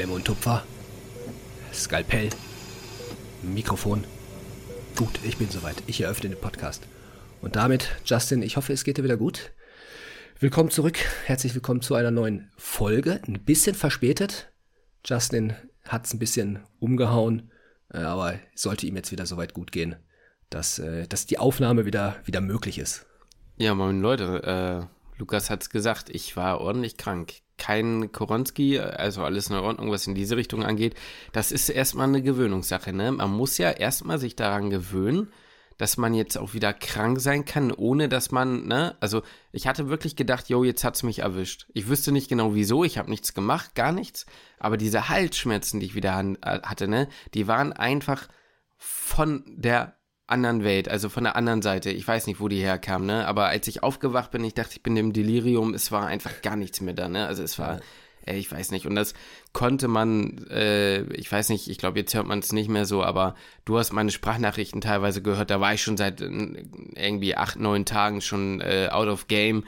Klemme und Tupfer, Skalpell, Mikrofon. Gut, ich bin soweit. Ich eröffne den Podcast. Und damit, Justin, ich hoffe, es geht dir wieder gut. Willkommen zurück. Herzlich willkommen zu einer neuen Folge. Ein bisschen verspätet. Justin hat es ein bisschen umgehauen, äh, aber sollte ihm jetzt wieder soweit gut gehen, dass, äh, dass die Aufnahme wieder, wieder möglich ist. Ja, moin Leute, äh, Lukas hat's gesagt, ich war ordentlich krank. Kein Koronski, also alles in Ordnung, was in diese Richtung angeht. Das ist erstmal eine Gewöhnungssache, ne? Man muss ja erstmal sich daran gewöhnen, dass man jetzt auch wieder krank sein kann, ohne dass man, ne? Also ich hatte wirklich gedacht, yo, jetzt hat's mich erwischt. Ich wüsste nicht genau wieso, ich habe nichts gemacht, gar nichts. Aber diese Halsschmerzen, die ich wieder äh, hatte, ne? Die waren einfach von der anderen Welt, also von der anderen Seite. Ich weiß nicht, wo die herkam, ne? Aber als ich aufgewacht bin, ich dachte, ich bin im Delirium, es war einfach gar nichts mehr da, ne? Also es war, äh, ich weiß nicht. Und das konnte man, äh, ich weiß nicht, ich glaube, jetzt hört man es nicht mehr so, aber du hast meine Sprachnachrichten teilweise gehört, da war ich schon seit äh, irgendwie acht, neun Tagen schon äh, out of game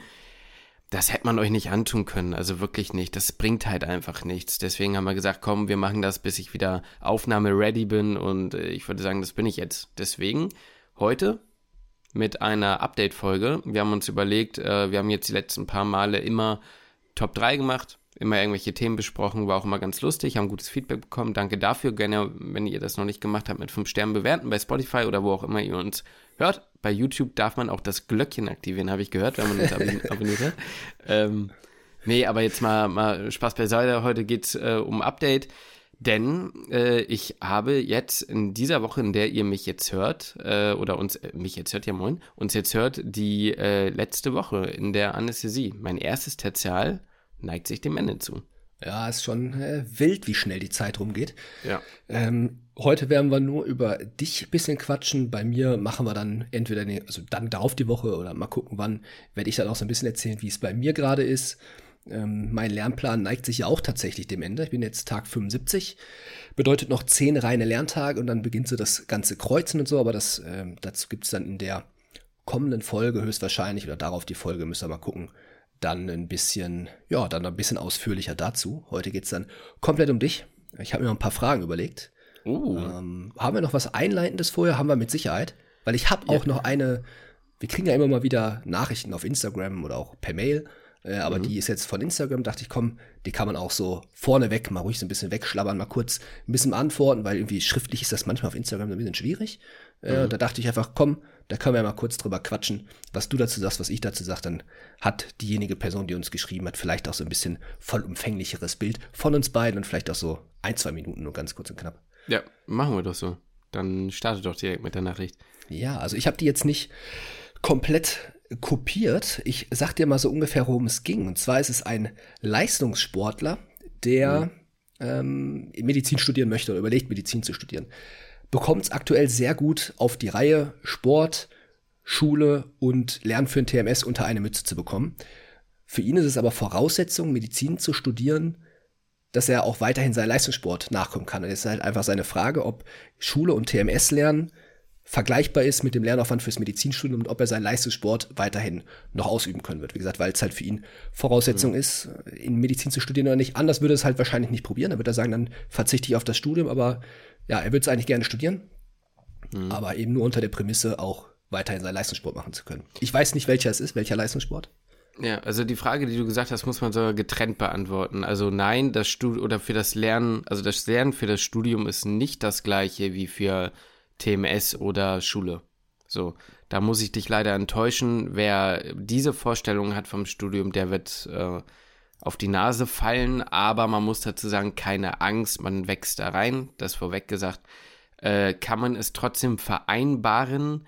das hätte man euch nicht antun können, also wirklich nicht. Das bringt halt einfach nichts. Deswegen haben wir gesagt, komm, wir machen das, bis ich wieder Aufnahme ready bin und äh, ich würde sagen, das bin ich jetzt. Deswegen heute mit einer Update-Folge. Wir haben uns überlegt, äh, wir haben jetzt die letzten paar Male immer Top 3 gemacht, immer irgendwelche Themen besprochen, war auch immer ganz lustig, haben gutes Feedback bekommen. Danke dafür. Gerne, wenn ihr das noch nicht gemacht habt, mit 5 Sternen bewerten bei Spotify oder wo auch immer ihr uns hört. Bei YouTube darf man auch das Glöckchen aktivieren, habe ich gehört, wenn man uns abonniert hat. Ähm, nee, aber jetzt mal, mal Spaß beiseite. Heute geht's äh, um Update. Denn äh, ich habe jetzt in dieser Woche, in der ihr mich jetzt hört, äh, oder uns, äh, mich jetzt hört, ja moin, uns jetzt hört, die äh, letzte Woche in der Anästhesie. Mein erstes Tertial neigt sich dem Ende zu. Ja, ist schon äh, wild, wie schnell die Zeit rumgeht. Ja. Ähm, heute werden wir nur über dich ein bisschen quatschen. Bei mir machen wir dann entweder, den, also dann darauf die Woche oder mal gucken, wann werde ich dann auch so ein bisschen erzählen, wie es bei mir gerade ist. Ähm, mein Lernplan neigt sich ja auch tatsächlich dem Ende. Ich bin jetzt Tag 75. Bedeutet noch zehn reine Lerntage und dann beginnt so das ganze Kreuzen und so, aber das, ähm, dazu gibt es dann in der kommenden Folge höchstwahrscheinlich oder darauf die Folge, müssen wir mal gucken, dann ein bisschen, ja, dann ein bisschen ausführlicher dazu. Heute geht es dann komplett um dich. Ich habe mir noch ein paar Fragen überlegt. Uh. Ähm, haben wir noch was Einleitendes vorher? Haben wir mit Sicherheit. Weil ich habe auch noch eine, wir kriegen ja immer mal wieder Nachrichten auf Instagram oder auch per Mail, äh, aber mhm. die ist jetzt von Instagram, dachte ich, komm, die kann man auch so vorneweg mal ruhig so ein bisschen wegschlabbern, mal kurz ein bisschen antworten, weil irgendwie schriftlich ist das manchmal auf Instagram so ein bisschen schwierig. Äh, mhm. Da dachte ich einfach, komm, da können wir ja mal kurz drüber quatschen, was du dazu sagst, was ich dazu sage. Dann hat diejenige Person, die uns geschrieben hat, vielleicht auch so ein bisschen vollumfänglicheres Bild von uns beiden und vielleicht auch so ein, zwei Minuten nur ganz kurz und knapp. Ja, machen wir doch so. Dann starte doch direkt mit der Nachricht. Ja, also ich habe die jetzt nicht komplett kopiert. Ich sag dir mal so ungefähr, worum es ging. Und zwar ist es ein Leistungssportler, der mhm. ähm, Medizin studieren möchte oder überlegt, Medizin zu studieren bekommt es aktuell sehr gut auf die Reihe, Sport, Schule und Lernen für ein TMS unter eine Mütze zu bekommen. Für ihn ist es aber Voraussetzung, Medizin zu studieren, dass er auch weiterhin seinen Leistungssport nachkommen kann. Und es ist halt einfach seine Frage, ob Schule und TMS lernen vergleichbar ist mit dem Lernaufwand fürs Medizinstudium und ob er seinen Leistungssport weiterhin noch ausüben können wird. Wie gesagt, weil es halt für ihn Voraussetzung mhm. ist, in Medizin zu studieren oder nicht. Anders würde er es halt wahrscheinlich nicht probieren. Er würde er sagen, dann verzichte ich auf das Studium, aber ja, er würde es eigentlich gerne studieren, mhm. aber eben nur unter der Prämisse auch weiterhin seinen Leistungssport machen zu können. Ich weiß nicht, welcher es ist, welcher Leistungssport. Ja, also die Frage, die du gesagt hast, muss man so getrennt beantworten. Also nein, das Studium oder für das Lernen, also das Lernen für das Studium ist nicht das gleiche wie für TMS oder Schule. So, da muss ich dich leider enttäuschen. Wer diese Vorstellung hat vom Studium, der wird äh, auf die Nase fallen, aber man muss dazu sagen, keine Angst, man wächst da rein, das vorweg gesagt. Äh, kann man es trotzdem vereinbaren?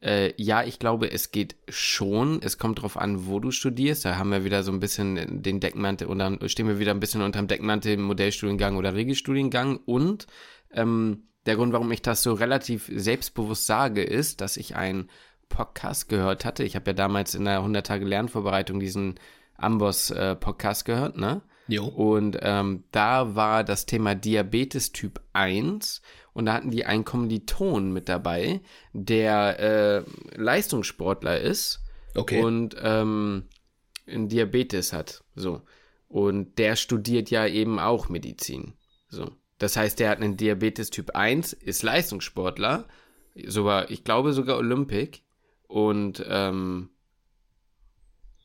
Äh, ja, ich glaube, es geht schon. Es kommt darauf an, wo du studierst. Da haben wir wieder so ein bisschen den Deckmantel und dann stehen wir wieder ein bisschen unter dem Deckmantel Modellstudiengang oder Regelstudiengang. Und ähm, der Grund, warum ich das so relativ selbstbewusst sage, ist, dass ich einen Podcast gehört hatte. Ich habe ja damals in der 100 Tage Lernvorbereitung diesen Amboss-Podcast äh, gehört, ne? Jo. Und ähm, da war das Thema Diabetes Typ 1 und da hatten die einen Kommiliton mit dabei, der äh, Leistungssportler ist okay. und ähm, Diabetes hat. So. Und der studiert ja eben auch Medizin. So. Das heißt, der hat einen Diabetes Typ 1, ist Leistungssportler, sogar, ich glaube sogar Olympic und ähm,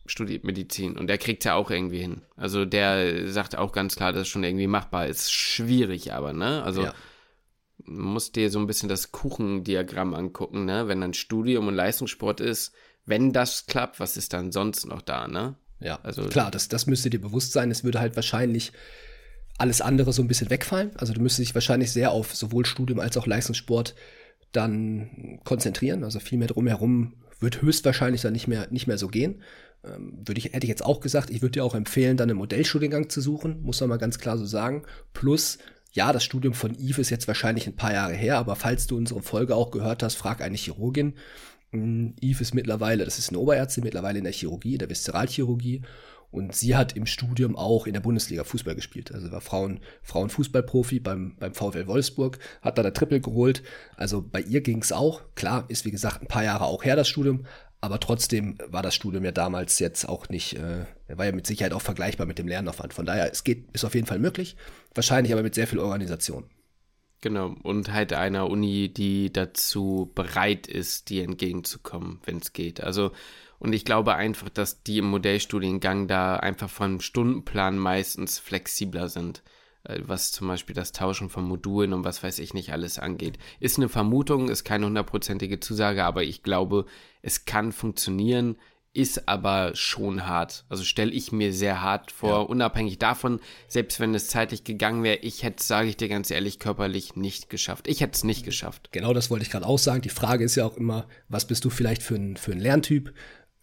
studiert Medizin und der kriegt ja auch irgendwie hin. Also der sagt auch ganz klar, dass es schon irgendwie machbar ist. Schwierig aber, ne? Also ja. musst dir so ein bisschen das Kuchendiagramm angucken, ne? Wenn dann Studium und Leistungssport ist, wenn das klappt, was ist dann sonst noch da, ne? Ja, also klar, das, das müsste dir bewusst sein. Es würde halt wahrscheinlich alles andere so ein bisschen wegfallen. Also du müsstest dich wahrscheinlich sehr auf sowohl Studium als auch Leistungssport dann konzentrieren. Also viel mehr drumherum wird höchstwahrscheinlich dann nicht mehr, nicht mehr so gehen. Ähm, würde ich, hätte ich jetzt auch gesagt, ich würde dir auch empfehlen, dann einen Modellstudiengang zu suchen, muss man mal ganz klar so sagen. Plus, ja, das Studium von Yves ist jetzt wahrscheinlich ein paar Jahre her, aber falls du unsere Folge auch gehört hast, frag eine Chirurgin. Hm, Yves ist mittlerweile, das ist eine Oberärztin, mittlerweile in der Chirurgie, der Viszeralchirurgie. Und sie hat im Studium auch in der Bundesliga Fußball gespielt. Also war Frauen, Frauenfußballprofi beim, beim VfL Wolfsburg, hat da der Triple geholt. Also bei ihr ging es auch. Klar, ist wie gesagt ein paar Jahre auch her das Studium, aber trotzdem war das Studium ja damals jetzt auch nicht, äh, war ja mit Sicherheit auch vergleichbar mit dem Lernaufwand. Von daher, es geht, ist auf jeden Fall möglich, wahrscheinlich aber mit sehr viel Organisation. Genau, und halt einer Uni, die dazu bereit ist, dir entgegenzukommen, wenn es geht. Also und ich glaube einfach, dass die im Modellstudiengang da einfach vom Stundenplan meistens flexibler sind, äh, was zum Beispiel das Tauschen von Modulen und was weiß ich nicht alles angeht. Ist eine Vermutung, ist keine hundertprozentige Zusage, aber ich glaube, es kann funktionieren ist aber schon hart. Also stelle ich mir sehr hart vor, ja. unabhängig davon, selbst wenn es zeitlich gegangen wäre, ich hätte, sage ich dir ganz ehrlich, körperlich nicht geschafft. Ich hätte es nicht geschafft. Genau das wollte ich gerade auch sagen. Die Frage ist ja auch immer, was bist du vielleicht für ein, für ein Lerntyp?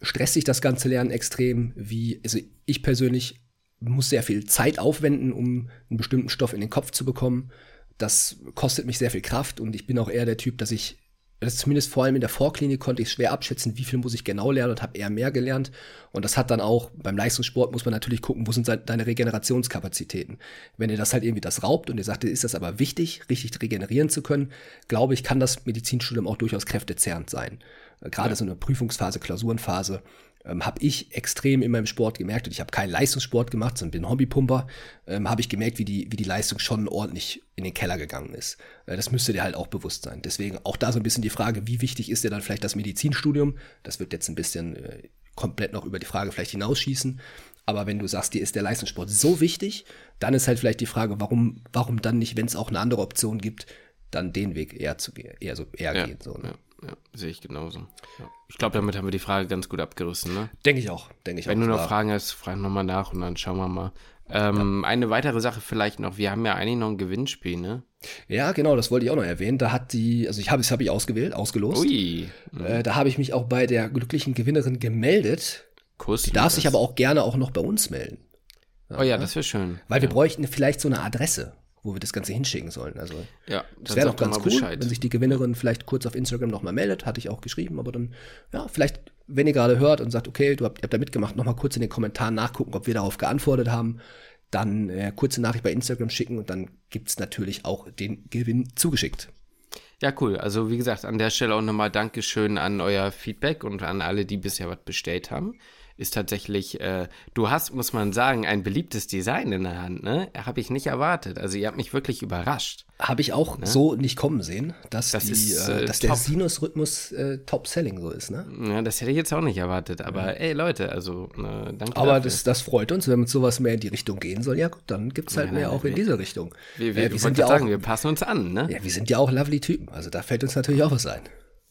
Stresst sich das ganze Lernen extrem, wie, also ich persönlich muss sehr viel Zeit aufwenden, um einen bestimmten Stoff in den Kopf zu bekommen. Das kostet mich sehr viel Kraft und ich bin auch eher der Typ, dass ich, das zumindest vor allem in der Vorklinik konnte ich schwer abschätzen, wie viel muss ich genau lernen und habe eher mehr gelernt. Und das hat dann auch, beim Leistungssport muss man natürlich gucken, wo sind deine Regenerationskapazitäten. Wenn ihr das halt irgendwie das raubt und ihr sagt, ist das aber wichtig, richtig regenerieren zu können, glaube ich, kann das Medizinstudium auch durchaus kräftezerrend sein gerade ja. so eine Prüfungsphase, Klausurenphase, ähm, habe ich extrem in meinem Sport gemerkt, und ich habe keinen Leistungssport gemacht, sondern bin Hobbypumper, ähm, habe ich gemerkt, wie die, wie die Leistung schon ordentlich in den Keller gegangen ist. Äh, das müsste dir halt auch bewusst sein. Deswegen auch da so ein bisschen die Frage, wie wichtig ist dir dann vielleicht das Medizinstudium? Das wird jetzt ein bisschen äh, komplett noch über die Frage vielleicht hinausschießen. Aber wenn du sagst, dir ist der Leistungssport so wichtig, dann ist halt vielleicht die Frage, warum, warum dann nicht, wenn es auch eine andere Option gibt, dann den Weg eher zu gehen, eher so eher ja, gehen. So, ne? ja ja, sehe ich genauso. Ja. Ich glaube, damit haben wir die Frage ganz gut abgerissen, ne? Denke ich auch, denke ich Wenn auch. du noch Fragen hast, frag nochmal nach und dann schauen wir mal. Ähm, ja. Eine weitere Sache vielleicht noch, wir haben ja eigentlich noch ein Gewinnspiel, ne? Ja, genau, das wollte ich auch noch erwähnen. Da hat die, also ich habe es habe ich ausgewählt, ausgelost. Ui. Mhm. Äh, da habe ich mich auch bei der glücklichen Gewinnerin gemeldet. Kuss. Die darf sich aber auch gerne auch noch bei uns melden. Ja, oh ja, das wäre schön. Weil wir bräuchten vielleicht so eine Adresse wo wir das Ganze hinschicken sollen. Also ja, das wäre doch ganz cool, Bescheid. wenn sich die Gewinnerin vielleicht kurz auf Instagram nochmal meldet, hatte ich auch geschrieben, aber dann, ja, vielleicht, wenn ihr gerade hört und sagt, okay, du habt, ihr habt da mitgemacht, nochmal kurz in den Kommentaren nachgucken, ob wir darauf geantwortet haben, dann äh, kurze Nachricht bei Instagram schicken und dann gibt's natürlich auch den Gewinn zugeschickt. Ja, cool. Also wie gesagt, an der Stelle auch nochmal Dankeschön an euer Feedback und an alle, die bisher was bestellt haben ist tatsächlich, äh, du hast, muss man sagen, ein beliebtes Design in der Hand, ne? Habe ich nicht erwartet. Also ihr habt mich wirklich überrascht. Habe ich auch ne? so nicht kommen sehen, dass, das die, ist, äh, äh dass der Sinusrhythmus äh, Top-Selling so ist, ne? Ja, das hätte ich jetzt auch nicht erwartet. Aber ja. ey, Leute, also ne, danke Aber das, das freut uns, wenn mit sowas mehr in die Richtung gehen soll. Ja gut, dann gibt es halt ja, mehr auch in diese Richtung. Wir, wir, äh, wir sind ja sagen, auch, wir passen uns an, ne? Ja, wir sind ja auch lovely Typen. Also da fällt uns natürlich auch was ein.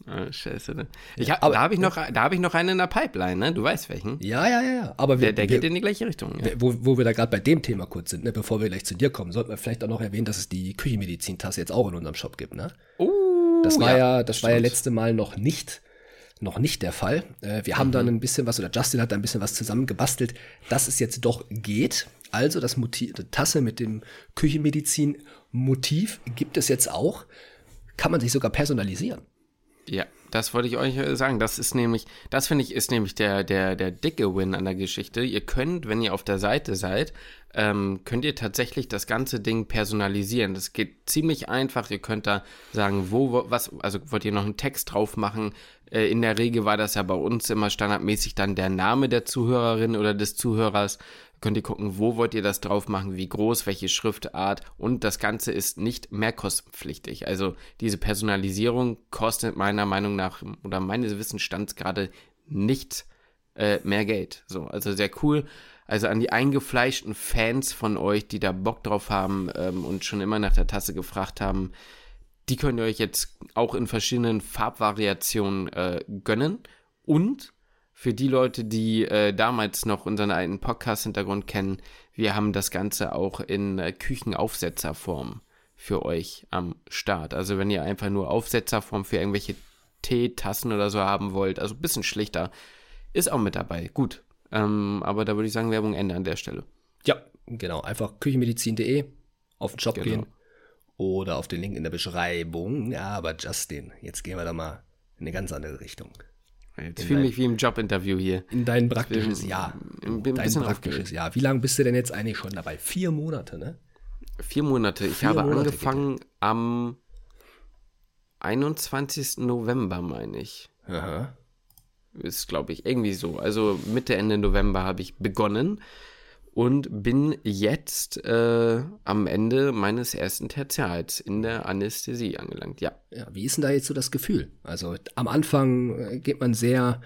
Ah, scheiße. Ne? Ich hab, aber, da habe ich, noch, hab ich noch einen in der Pipeline, ne? Du weißt welchen. Ja, ja, ja. Aber wir, der, der wir, geht in die gleiche Richtung. Ja. Wo, wo wir da gerade bei dem Thema kurz sind, ne? bevor wir gleich zu dir kommen, sollten wir vielleicht auch noch erwähnen, dass es die Küchenmedizin-Tasse jetzt auch in unserem Shop gibt, ne? Oh, das war ja, ja das war ja letzte Mal noch nicht noch nicht der Fall. Äh, wir haben mhm. dann ein bisschen was, oder Justin hat da ein bisschen was zusammengebastelt, dass es jetzt doch geht. Also das Motiv, die Tasse mit dem Küchenmedizin-Motiv gibt es jetzt auch. Kann man sich sogar personalisieren. Ja, das wollte ich euch äh, sagen. Das ist nämlich, das finde ich, ist nämlich der, der, der dicke Win an der Geschichte. Ihr könnt, wenn ihr auf der Seite seid, ähm, könnt ihr tatsächlich das ganze Ding personalisieren. Das geht ziemlich einfach. Ihr könnt da sagen, wo, was, also wollt ihr noch einen Text drauf machen. Äh, in der Regel war das ja bei uns immer standardmäßig dann der Name der Zuhörerin oder des Zuhörers könnt ihr gucken, wo wollt ihr das drauf machen, wie groß, welche Schriftart und das Ganze ist nicht mehrkostenpflichtig. Also diese Personalisierung kostet meiner Meinung nach oder meines Wissensstands gerade nicht äh, mehr Geld. So, also sehr cool. Also an die eingefleischten Fans von euch, die da Bock drauf haben ähm, und schon immer nach der Tasse gefragt haben, die könnt ihr euch jetzt auch in verschiedenen Farbvariationen äh, gönnen. Und für die Leute, die äh, damals noch unseren alten Podcast-Hintergrund kennen, wir haben das Ganze auch in äh, Küchenaufsetzerform für euch am Start. Also wenn ihr einfach nur Aufsetzerform für irgendwelche Teetassen oder so haben wollt, also ein bisschen schlichter, ist auch mit dabei. Gut. Ähm, aber da würde ich sagen, Werbung Ende an der Stelle. Ja, genau. Einfach küchenmedizin.de auf den Shop genau. gehen oder auf den Link in der Beschreibung. Ja, aber Justin, jetzt gehen wir da mal in eine ganz andere Richtung. Jetzt fühle mich wie im Jobinterview hier. In dein praktisches Jahr. In, dein praktisches aufgeregt. Jahr. Wie lange bist du denn jetzt eigentlich schon dabei? Vier Monate, ne? Vier Monate. Ich Vier habe Monate angefangen geht. am 21. November, meine ich. Aha. Ist, glaube ich, irgendwie so. Also Mitte, Ende November habe ich begonnen und bin jetzt äh, am Ende meines ersten Tertials in der Anästhesie angelangt, ja. Ja, wie ist denn da jetzt so das Gefühl? Also am Anfang äh, geht man sehr,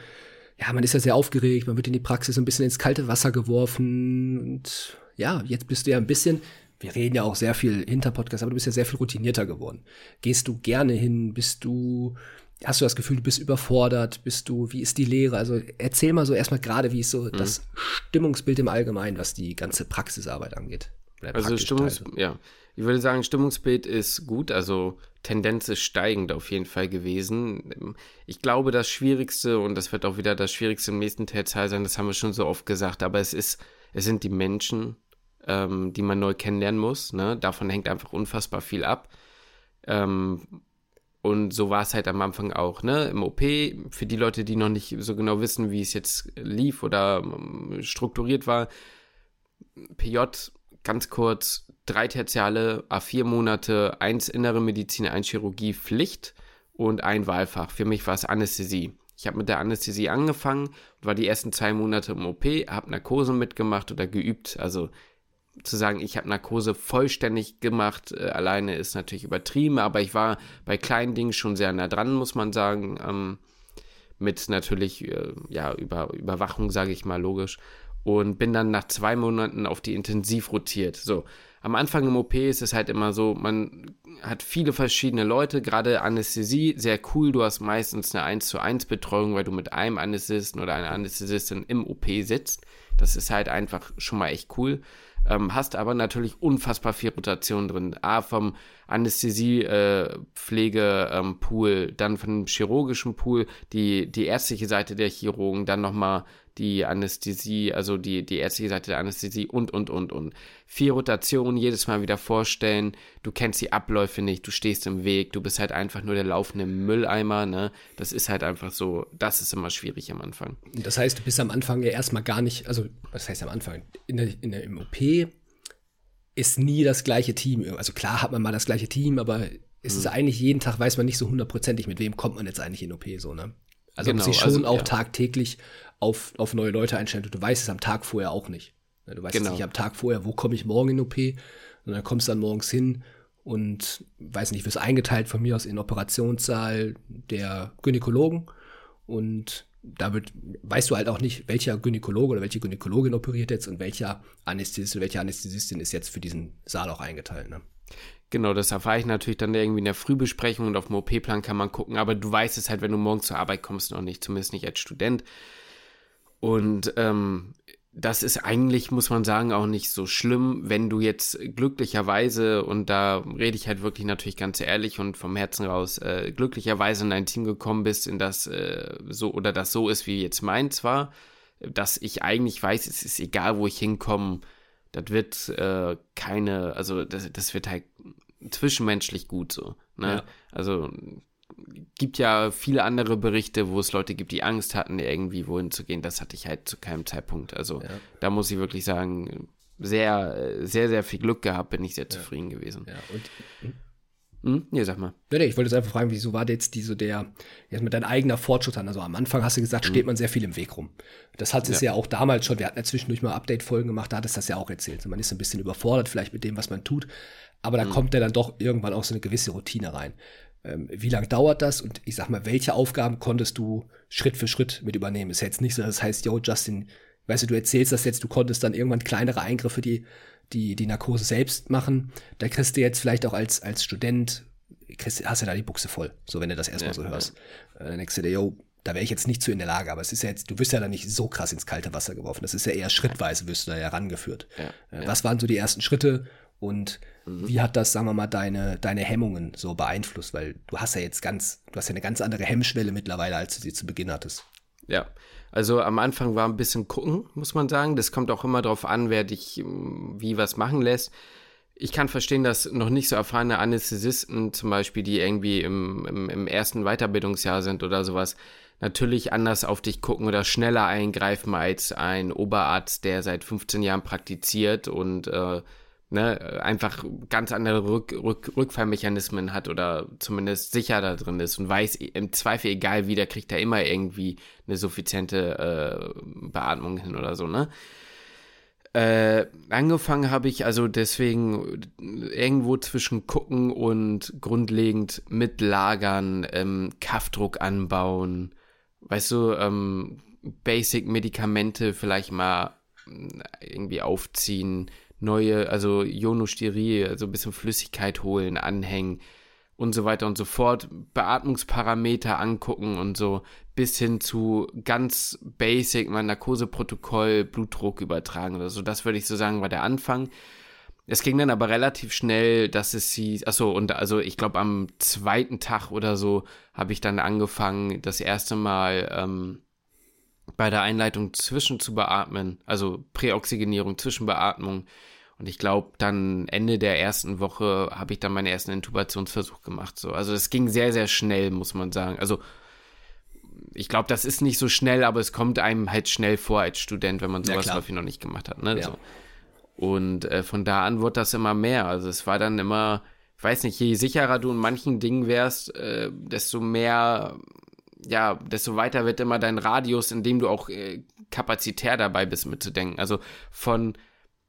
ja, man ist ja sehr aufgeregt, man wird in die Praxis ein bisschen ins kalte Wasser geworfen und ja, jetzt bist du ja ein bisschen, wir reden ja auch sehr viel hinter Podcast, aber du bist ja sehr viel routinierter geworden. Gehst du gerne hin? Bist du Hast du das Gefühl, du bist überfordert? Bist du, wie ist die Lehre? Also erzähl mal so erstmal gerade, wie ist so mhm. das Stimmungsbild im Allgemeinen, was die ganze Praxisarbeit angeht. Also Stimmungs, ja, ich würde sagen, Stimmungsbild ist gut, also Tendenz ist steigend auf jeden Fall gewesen. Ich glaube, das Schwierigste, und das wird auch wieder das Schwierigste im nächsten Teil sein, das haben wir schon so oft gesagt, aber es ist, es sind die Menschen, ähm, die man neu kennenlernen muss. Ne? Davon hängt einfach unfassbar viel ab. Ähm, und so war es halt am Anfang auch, ne? Im OP, für die Leute, die noch nicht so genau wissen, wie es jetzt lief oder ähm, strukturiert war. PJ, ganz kurz, drei Tertiale, A4 Monate, eins innere Medizin, ein Chirurgie Pflicht und ein Wahlfach. Für mich war es Anästhesie. Ich habe mit der Anästhesie angefangen, war die ersten zwei Monate im OP, habe Narkose mitgemacht oder geübt. Also zu sagen, ich habe Narkose vollständig gemacht, äh, alleine ist natürlich übertrieben, aber ich war bei kleinen Dingen schon sehr nah dran, muss man sagen. Ähm, mit natürlich, äh, ja, Über Überwachung, sage ich mal, logisch. Und bin dann nach zwei Monaten auf die Intensiv rotiert. So, am Anfang im OP ist es halt immer so, man hat viele verschiedene Leute, gerade Anästhesie, sehr cool. Du hast meistens eine 1 zu 1 Betreuung, weil du mit einem Anästhesisten oder einer Anästhesistin im OP sitzt. Das ist halt einfach schon mal echt cool ähm, hast aber natürlich unfassbar viel Rotation drin. A, vom Anästhesie-Pflege-Pool, äh, ähm, dann vom chirurgischen Pool, die, die ärztliche Seite der Chirurgen, dann nochmal die Anästhesie, also die, die ärztliche Seite der Anästhesie und, und, und, und. Vier Rotationen jedes Mal wieder vorstellen. Du kennst die Abläufe nicht, du stehst im Weg, du bist halt einfach nur der laufende Mülleimer, ne? Das ist halt einfach so, das ist immer schwierig am Anfang. Das heißt, du bist am Anfang ja erstmal gar nicht, also, was heißt am Anfang? In der, in der, Im OP ist nie das gleiche Team. Also klar hat man mal das gleiche Team, aber es ist hm. eigentlich jeden Tag, weiß man nicht so hundertprozentig, mit wem kommt man jetzt eigentlich in OP, so, ne? Also genau, sich schon also, auch ja. tagtäglich auf, auf neue Leute einstellen. Du weißt es am Tag vorher auch nicht. Du weißt genau. nicht am Tag vorher, wo komme ich morgen in OP. Und dann kommst du dann morgens hin und weiß nicht, wirst eingeteilt von mir aus in den Operationssaal der Gynäkologen. Und da wird, weißt du halt auch nicht, welcher Gynäkologe oder welche Gynäkologin operiert jetzt und welcher Anästhesist oder welche Anästhesistin ist jetzt für diesen Saal auch eingeteilt. Ne? Genau, das erfahre ich natürlich dann irgendwie in der Frühbesprechung und auf dem OP-Plan kann man gucken, aber du weißt es halt, wenn du morgen zur Arbeit kommst, noch nicht, zumindest nicht als Student. Und ähm, das ist eigentlich, muss man sagen, auch nicht so schlimm, wenn du jetzt glücklicherweise, und da rede ich halt wirklich natürlich ganz ehrlich und vom Herzen raus, äh, glücklicherweise in ein Team gekommen bist, in das äh, so oder das so ist, wie jetzt meins war, dass ich eigentlich weiß, es ist egal, wo ich hinkomme, das wird äh, keine, also das, das wird halt zwischenmenschlich gut so. Ne? Ja. Also gibt ja viele andere Berichte, wo es Leute gibt, die Angst hatten, irgendwie wohin zu gehen. Das hatte ich halt zu keinem Zeitpunkt. Also ja. da muss ich wirklich sagen, sehr, sehr, sehr viel Glück gehabt, bin ich sehr zufrieden gewesen. Ja, und Hm? Nee, sag mal. Nee, nee, ich wollte jetzt einfach fragen, wieso war jetzt diese der, jetzt mit deinem eigener Fortschritt an? Also am Anfang hast du gesagt, steht man sehr viel im Weg rum. Das hat es ja. ja. auch damals schon, wir hatten ja zwischendurch mal Update-Folgen gemacht, da hat es das ja auch erzählt. Man ist ein bisschen überfordert vielleicht mit dem, was man tut, aber da mhm. kommt ja dann doch irgendwann auch so eine gewisse Routine rein. Ähm, wie lange dauert das? Und ich sag mal, welche Aufgaben konntest du Schritt für Schritt mit übernehmen? Ist ja jetzt nicht so, das heißt, yo, Justin, weißt du, du erzählst das jetzt, du konntest dann irgendwann kleinere Eingriffe, die die, die Narkose selbst machen. Da kriegst du jetzt vielleicht auch als, als Student kriegst, hast du da die Buchse voll, so wenn du das erstmal ja, so hörst. Ja. Äh, dann denkst du dir, yo, da wäre ich jetzt nicht zu in der Lage, aber es ist ja jetzt, du wirst ja da nicht so krass ins kalte Wasser geworfen. Das ist ja eher schrittweise, wirst du da ja rangeführt. Ja, äh, was waren so die ersten Schritte und mhm. wie hat das, sagen wir mal, deine, deine Hemmungen so beeinflusst? Weil du hast ja jetzt ganz, du hast ja eine ganz andere Hemmschwelle mittlerweile, als du sie zu Beginn hattest. Ja, also am Anfang war ein bisschen gucken, muss man sagen. Das kommt auch immer darauf an, wer dich wie was machen lässt ich kann verstehen, dass noch nicht so erfahrene Anästhesisten zum Beispiel, die irgendwie im, im, im, ersten Weiterbildungsjahr sind oder sowas, natürlich anders auf dich gucken oder schneller eingreifen als ein Oberarzt, der seit 15 Jahren praktiziert und äh, ne, einfach ganz andere Rück, Rück, Rückfallmechanismen hat oder zumindest sicher da drin ist und weiß, im Zweifel egal wie, der kriegt da immer irgendwie eine suffiziente äh, Beatmung hin oder so, ne? Äh, angefangen habe ich also deswegen irgendwo zwischen gucken und grundlegend mitlagern, ähm, Kaffdruck anbauen, weißt du, ähm, Basic-Medikamente vielleicht mal äh, irgendwie aufziehen, neue, also Ionosterie, also ein bisschen Flüssigkeit holen, anhängen und so weiter und so fort, Beatmungsparameter angucken und so, bis hin zu ganz basic, mein Narkoseprotokoll, Blutdruck übertragen oder so. Das würde ich so sagen, war der Anfang. Es ging dann aber relativ schnell, dass es hieß, achso, und also ich glaube am zweiten Tag oder so habe ich dann angefangen, das erste Mal ähm, bei der Einleitung zwischen zu beatmen, also Präoxygenierung, Zwischenbeatmung. Und ich glaube, dann Ende der ersten Woche habe ich dann meinen ersten Intubationsversuch gemacht. So. Also es ging sehr, sehr schnell, muss man sagen. Also ich glaube, das ist nicht so schnell, aber es kommt einem halt schnell vor als Student, wenn man sowas ja, häufig noch nicht gemacht hat. Ne? Ja. So. Und äh, von da an wurde das immer mehr. Also es war dann immer, ich weiß nicht, je sicherer du in manchen Dingen wärst, äh, desto mehr, ja, desto weiter wird immer dein Radius, in dem du auch äh, kapazitär dabei bist, mitzudenken. Also von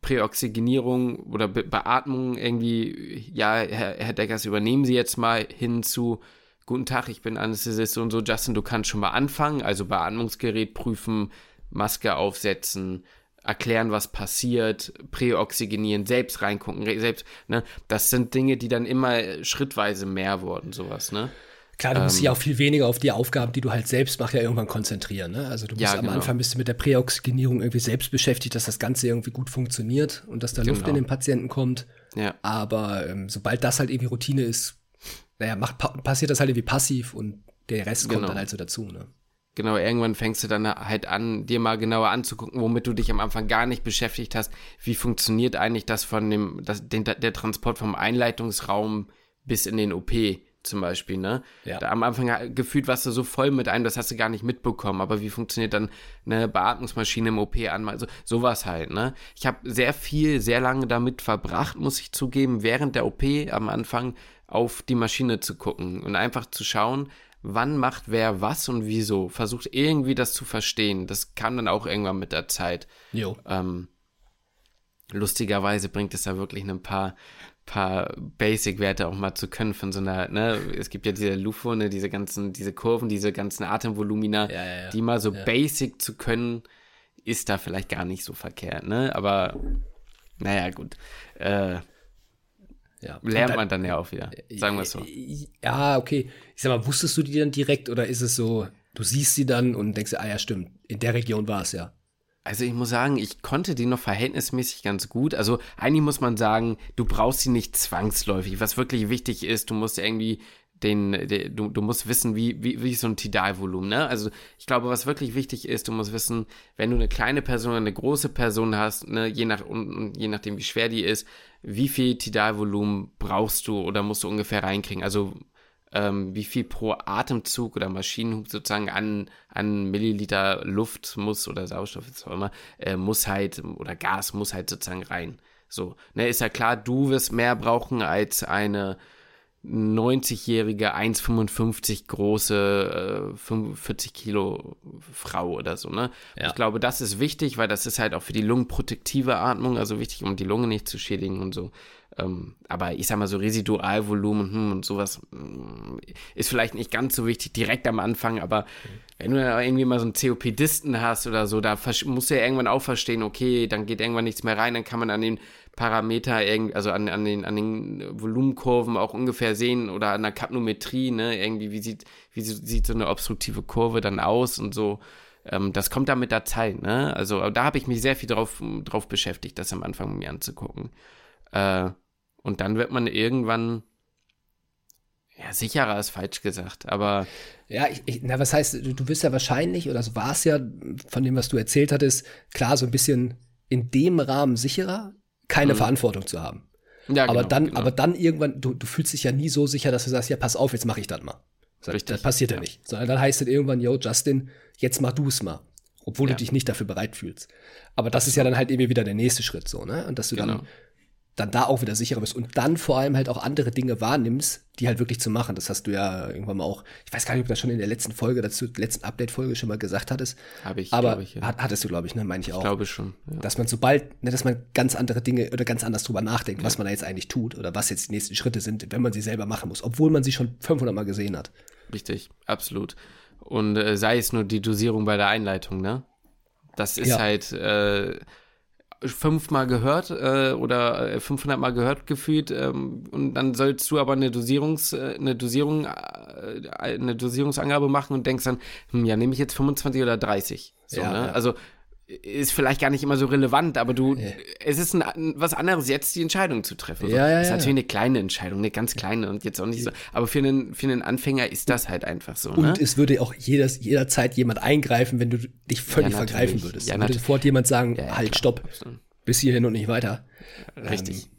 Präoxygenierung oder Be Beatmung irgendwie, ja, Herr, Herr Deckers, übernehmen Sie jetzt mal hin zu Guten Tag, ich bin Anästhesist und so. Justin, du kannst schon mal anfangen. Also Beatmungsgerät prüfen, Maske aufsetzen, erklären, was passiert, präoxygenieren, selbst reingucken, selbst, ne? Das sind Dinge, die dann immer schrittweise mehr wurden, sowas, ne? Klar, du musst dich ähm, auch viel weniger auf die Aufgaben, die du halt selbst machst, ja irgendwann konzentrieren. Ne? Also du musst ja, am genau. Anfang bist du mit der Präoxygenierung irgendwie selbst beschäftigt, dass das Ganze irgendwie gut funktioniert und dass da genau. Luft in den Patienten kommt. Ja. Aber ähm, sobald das halt irgendwie Routine ist, naja, macht, passiert das halt irgendwie passiv und der Rest genau. kommt dann halt so dazu, ne? Genau, irgendwann fängst du dann halt an, dir mal genauer anzugucken, womit du dich am Anfang gar nicht beschäftigt hast. Wie funktioniert eigentlich das von dem, das, den, der Transport vom Einleitungsraum bis in den OP zum Beispiel, ne? Ja. Da am Anfang gefühlt warst du so voll mit einem, das hast du gar nicht mitbekommen. Aber wie funktioniert dann eine Beatmungsmaschine im OP an? Also sowas halt, ne? Ich habe sehr viel, sehr lange damit verbracht, muss ich zugeben, während der OP am Anfang auf die Maschine zu gucken und einfach zu schauen, wann macht wer was und wieso. Versucht irgendwie das zu verstehen. Das kam dann auch irgendwann mit der Zeit. Jo. Ähm, lustigerweise bringt es da wirklich ein paar, paar Basic-Werte auch mal zu können von so einer, ne, es gibt ja diese Lufo, ne, diese ganzen, diese Kurven, diese ganzen Atemvolumina, ja, ja, ja. die mal so basic zu können, ist da vielleicht gar nicht so verkehrt, ne, aber naja, gut. Äh, ja. Lernt dann, man dann ja auch wieder, sagen wir es so. Ja, okay. Ich sag mal, wusstest du die dann direkt oder ist es so, du siehst sie dann und denkst, ah ja, stimmt, in der Region war es ja. Also ich muss sagen, ich konnte die noch verhältnismäßig ganz gut. Also eigentlich muss man sagen, du brauchst sie nicht zwangsläufig. Was wirklich wichtig ist, du musst irgendwie den, den du, du musst wissen, wie, wie, wie so ein Tidalvolumen, ne? Also ich glaube, was wirklich wichtig ist, du musst wissen, wenn du eine kleine Person oder eine große Person hast, ne, je nach und, je nachdem wie schwer die ist, wie viel Tidalvolumen brauchst du oder musst du ungefähr reinkriegen? Also ähm, wie viel pro Atemzug oder Maschinenhub sozusagen an, an Milliliter Luft muss oder Sauerstoff, was auch immer, äh, muss halt, oder Gas muss halt sozusagen rein. So, ne, ist ja klar, du wirst mehr brauchen als eine 90-jährige, 1,55 große, äh, 45 Kilo Frau oder so, ne? Ja. Ich glaube, das ist wichtig, weil das ist halt auch für die lungenprotektive Atmung, also wichtig, um die Lunge nicht zu schädigen und so. Ähm, aber ich sag mal so Residualvolumen hm, und sowas hm, ist vielleicht nicht ganz so wichtig direkt am Anfang, aber mhm. wenn du da irgendwie mal so einen COPDisten hast oder so, da musst du ja irgendwann auch verstehen, okay, dann geht irgendwann nichts mehr rein, dann kann man an den Parameter, also an, an, den, an den Volumenkurven auch ungefähr sehen oder an der Kapnometrie, ne, irgendwie, wie sieht, wie sieht so eine obstruktive Kurve dann aus und so. Ähm, das kommt dann mit der Zeit, ne? Also da habe ich mich sehr viel drauf, drauf beschäftigt, das am Anfang mir anzugucken. Äh, und dann wird man irgendwann, ja, sicherer ist falsch gesagt, aber. Ja, ich, ich, na, was heißt, du, du wirst ja wahrscheinlich, oder so war es ja von dem, was du erzählt hattest, klar, so ein bisschen in dem Rahmen sicherer, keine mhm. Verantwortung zu haben. Ja, aber genau, dann, genau. aber dann irgendwann, du, du fühlst dich ja nie so sicher, dass du sagst, ja, pass auf, jetzt mache ich das mal. Das, das passiert ja. ja nicht. Sondern dann heißt es irgendwann, yo, Justin, jetzt mach du es mal. Obwohl ja. du dich nicht dafür bereit fühlst. Aber das ist ja dann halt eben wieder der nächste Schritt so, ne? Und dass du genau. dann dann da auch wieder sicherer bist und dann vor allem halt auch andere Dinge wahrnimmst, die halt wirklich zu machen. Das hast du ja irgendwann mal auch, ich weiß gar nicht, ob du das schon in der letzten Folge, dazu, letzten Update-Folge schon mal gesagt hattest. Habe ich, aber ich, ja. hattest du, glaube ich, ne, meine ich auch. Ich glaube schon. Ja. Dass man sobald, ne, dass man ganz andere Dinge oder ganz anders drüber nachdenkt, ja. was man da jetzt eigentlich tut oder was jetzt die nächsten Schritte sind, wenn man sie selber machen muss, obwohl man sie schon 500 Mal gesehen hat. Richtig, absolut. Und äh, sei es nur die Dosierung bei der Einleitung, ne? Das ist halt, äh, fünfmal gehört äh, oder 500 äh, Mal gehört gefühlt ähm, und dann sollst du aber eine Dosierungs äh, eine Dosierung äh, eine Dosierungsangabe machen und denkst dann hm, ja nehme ich jetzt 25 oder 30 so, ja, ne? ja. also ist vielleicht gar nicht immer so relevant, aber du, ja. es ist ein, was anderes, jetzt die Entscheidung zu treffen. So. Ja, ja, ist natürlich eine kleine Entscheidung, eine ganz kleine und jetzt auch nicht so. Aber für einen, für einen Anfänger ist das halt einfach so. Und ne? es würde auch jedes, jederzeit jemand eingreifen, wenn du dich völlig ja, vergreifen würdest. Ja, dann würde sofort jemand sagen, halt, klar, stopp, bis hierhin und nicht weiter. Richtig. Ähm,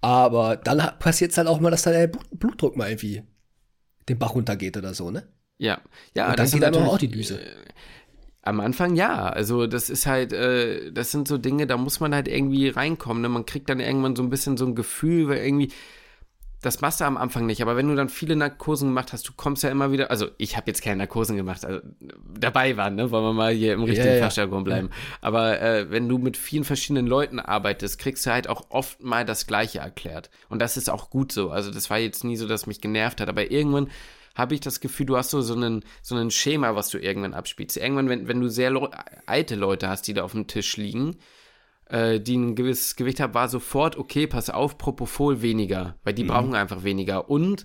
aber dann passiert es halt auch mal, dass da der Blutdruck mal irgendwie den Bach runtergeht oder so, ne? Ja, ja. Und dann geht dann auch die Düse. Am Anfang ja, also das ist halt, äh, das sind so Dinge, da muss man halt irgendwie reinkommen. Ne? Man kriegt dann irgendwann so ein bisschen so ein Gefühl, weil irgendwie, das machst du am Anfang nicht, aber wenn du dann viele Narkosen gemacht hast, du kommst ja immer wieder, also ich habe jetzt keine Narkosen gemacht, also dabei waren, ne, wollen wir mal hier im richtigen ja, Fachjargon bleiben. Ja. Aber äh, wenn du mit vielen verschiedenen Leuten arbeitest, kriegst du halt auch oft mal das Gleiche erklärt. Und das ist auch gut so. Also das war jetzt nie so, dass mich genervt hat, aber irgendwann habe ich das Gefühl, du hast so, so, einen, so ein Schema, was du irgendwann abspielst. Irgendwann, wenn, wenn du sehr le alte Leute hast, die da auf dem Tisch liegen, äh, die ein gewisses Gewicht haben, war sofort, okay, pass auf, Propofol weniger, weil die mhm. brauchen einfach weniger. Und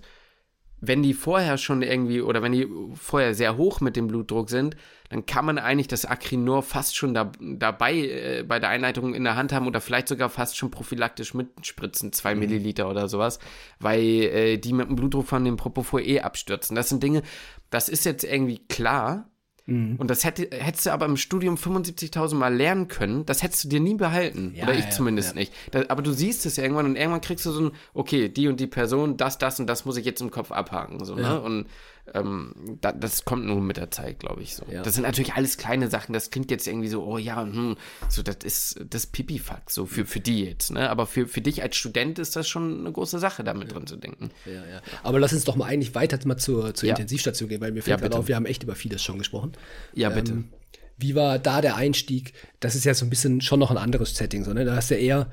wenn die vorher schon irgendwie oder wenn die vorher sehr hoch mit dem Blutdruck sind, dann kann man eigentlich das Acrinor fast schon da, dabei äh, bei der Einleitung in der Hand haben oder vielleicht sogar fast schon prophylaktisch mitspritzen, zwei mhm. Milliliter oder sowas, weil äh, die mit dem Blutdruck von dem Propofol eh abstürzen. Das sind Dinge, das ist jetzt irgendwie klar, Mhm. Und das hätte, hättest du aber im Studium 75.000 Mal lernen können, das hättest du dir nie behalten. Ja, Oder ich ja, zumindest ja. nicht. Das, aber du siehst es ja irgendwann und irgendwann kriegst du so ein, okay, die und die Person, das, das und das muss ich jetzt im Kopf abhaken. So, ne? Und ähm, da, das kommt nur mit der Zeit, glaube ich so. Ja. Das sind natürlich alles kleine Sachen. Das klingt jetzt irgendwie so, oh ja, hm, so das ist das Pipifax, so für, für die jetzt. Ne? Aber für, für dich als Student ist das schon eine große Sache, damit ja. drin zu denken. Ja, ja. Aber lass uns doch mal eigentlich weiter mal zur, zur Intensivstation gehen, weil mir fällt gerade auf, wir haben echt über vieles schon gesprochen. Ja, bitte. Ähm, wie war da der Einstieg? Das ist ja so ein bisschen schon noch ein anderes Setting, so, ne? Da hast du ja eher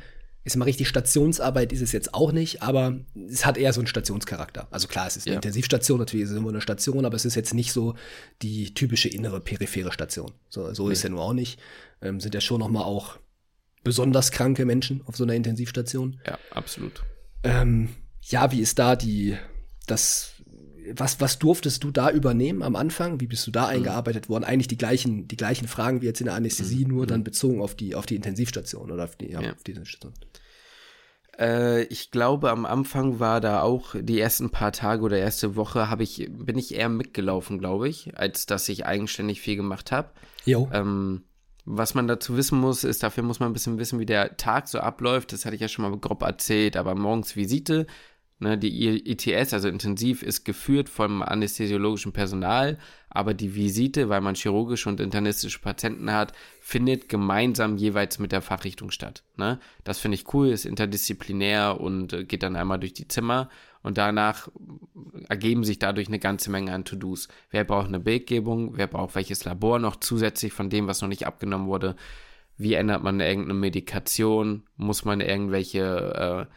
ist mal richtig Stationsarbeit ist es jetzt auch nicht, aber es hat eher so einen Stationscharakter. Also klar, es ist eine ja. Intensivstation, natürlich ist es immer eine Station, aber es ist jetzt nicht so die typische innere periphere Station. So, so nee. ist ja nur auch nicht. Ähm, sind ja schon noch mal auch besonders kranke Menschen auf so einer Intensivstation. Ja, absolut. Ähm, ja, wie ist da die, das, was, was durftest du da übernehmen am Anfang? Wie bist du da mhm. eingearbeitet worden? Eigentlich die gleichen, die gleichen Fragen wie jetzt in der Anästhesie, mhm. nur dann mhm. bezogen auf die, auf die Intensivstation oder auf die, ja, ja. Auf die Intensivstation. Äh, ich glaube, am Anfang war da auch die ersten paar Tage oder erste Woche habe ich, bin ich eher mitgelaufen, glaube ich, als dass ich eigenständig viel gemacht habe. Jo. Ähm, was man dazu wissen muss, ist, dafür muss man ein bisschen wissen, wie der Tag so abläuft. Das hatte ich ja schon mal grob erzählt, aber morgens Visite, Ne, die ITS, also intensiv, ist geführt vom anästhesiologischen Personal, aber die Visite, weil man chirurgische und internistische Patienten hat, findet gemeinsam jeweils mit der Fachrichtung statt. Ne? Das finde ich cool, ist interdisziplinär und äh, geht dann einmal durch die Zimmer Und danach ergeben sich dadurch eine ganze Menge an To-Dos. Wer braucht eine Bildgebung? Wer braucht welches Labor noch zusätzlich von dem, was noch nicht abgenommen wurde? Wie ändert man irgendeine Medikation? Muss man irgendwelche äh,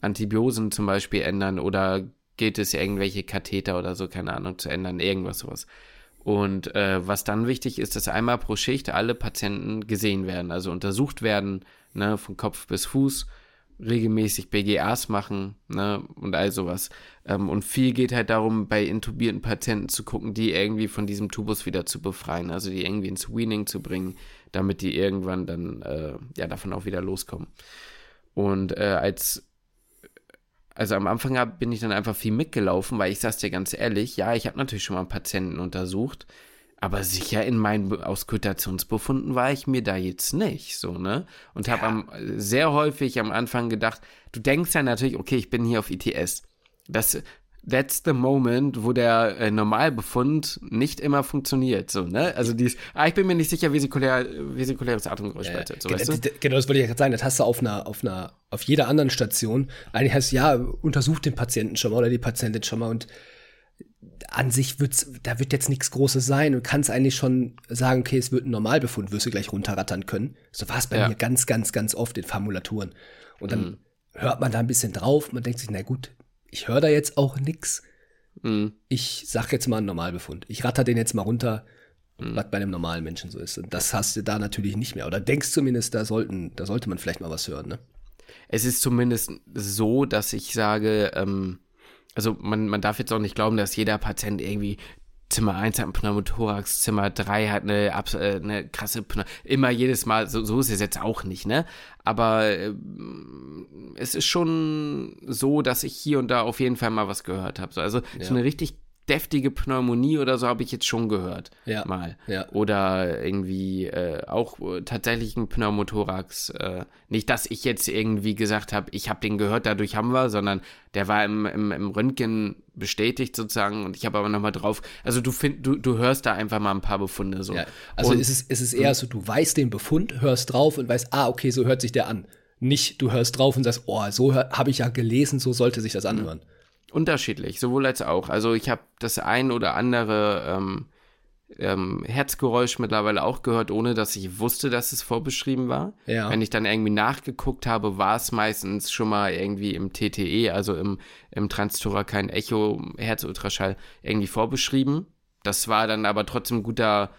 Antibiosen zum Beispiel ändern? Oder gilt es irgendwelche Katheter oder so, keine Ahnung, zu ändern? Irgendwas sowas. Und äh, was dann wichtig ist, dass einmal pro Schicht alle Patienten gesehen werden, also untersucht werden, ne, von Kopf bis Fuß, regelmäßig BGAs machen, ne, und all sowas. Ähm, und viel geht halt darum, bei intubierten Patienten zu gucken, die irgendwie von diesem Tubus wieder zu befreien, also die irgendwie ins Weaning zu bringen, damit die irgendwann dann, äh, ja, davon auch wieder loskommen. Und äh, als also am Anfang hab, bin ich dann einfach viel mitgelaufen, weil ich sag's dir ganz ehrlich, ja, ich habe natürlich schon mal Patienten untersucht, aber sicher in meinen Auskultationsbefunden war ich mir da jetzt nicht, so, ne? Und ja. habe sehr häufig am Anfang gedacht, du denkst ja natürlich, okay, ich bin hier auf ITS. Das that's the moment, wo der äh, Normalbefund nicht immer funktioniert. So, ne? Also dies, ah, ich bin mir nicht sicher, vesikulär, vesikuläres Atemgeräusch ja, so, weißt du? Genau, das wollte ich gerade sagen. Das hast du auf einer, auf einer, auf jeder anderen Station. Eigentlich heißt ja, untersuch den Patienten schon mal oder die Patientin schon mal und an sich wird's, da wird jetzt nichts Großes sein und kannst eigentlich schon sagen, okay, es wird ein Normalbefund, wirst du gleich runterrattern können. So war es bei ja. mir ganz, ganz, ganz oft in Formulaturen. Und dann mhm. hört man da ein bisschen drauf, man denkt sich, na gut, ich höre da jetzt auch nichts. Mhm. Ich sag jetzt mal einen Normalbefund. Ich ratter den jetzt mal runter, mhm. was bei einem normalen Menschen so ist. Und das hast du da natürlich nicht mehr. Oder denkst zumindest, da sollten, da sollte man vielleicht mal was hören, ne? Es ist zumindest so, dass ich sage, ähm, also man, man darf jetzt auch nicht glauben, dass jeder Patient irgendwie Zimmer 1 hat einen Pneumothorax, Zimmer 3 hat eine, äh, eine krasse Pneu immer jedes Mal, so, so ist es jetzt auch nicht, ne? Aber äh, es ist schon so, dass ich hier und da auf jeden Fall mal was gehört habe. So, also ja. so eine richtig deftige Pneumonie oder so habe ich jetzt schon gehört. Ja. Mal. Ja. Oder irgendwie äh, auch äh, tatsächlich ein Pneumothorax. Äh, nicht, dass ich jetzt irgendwie gesagt habe, ich habe den gehört, dadurch haben wir, sondern der war im, im, im Röntgen bestätigt sozusagen und ich habe aber nochmal drauf, also du, find, du, du hörst da einfach mal ein paar Befunde so. Ja. Also und, ist es, ist es eher so, du weißt den Befund, hörst drauf und weißt, ah, okay, so hört sich der an. Nicht, du hörst drauf und sagst, oh, so habe ich ja gelesen, so sollte sich das anhören. Mhm. Unterschiedlich, sowohl als auch. Also ich habe das ein oder andere ähm, ähm, Herzgeräusch mittlerweile auch gehört, ohne dass ich wusste, dass es vorbeschrieben war. Ja. Wenn ich dann irgendwie nachgeguckt habe, war es meistens schon mal irgendwie im TTE, also im, im Transthorakein Echo Herzultraschall, irgendwie vorbeschrieben. Das war dann aber trotzdem guter,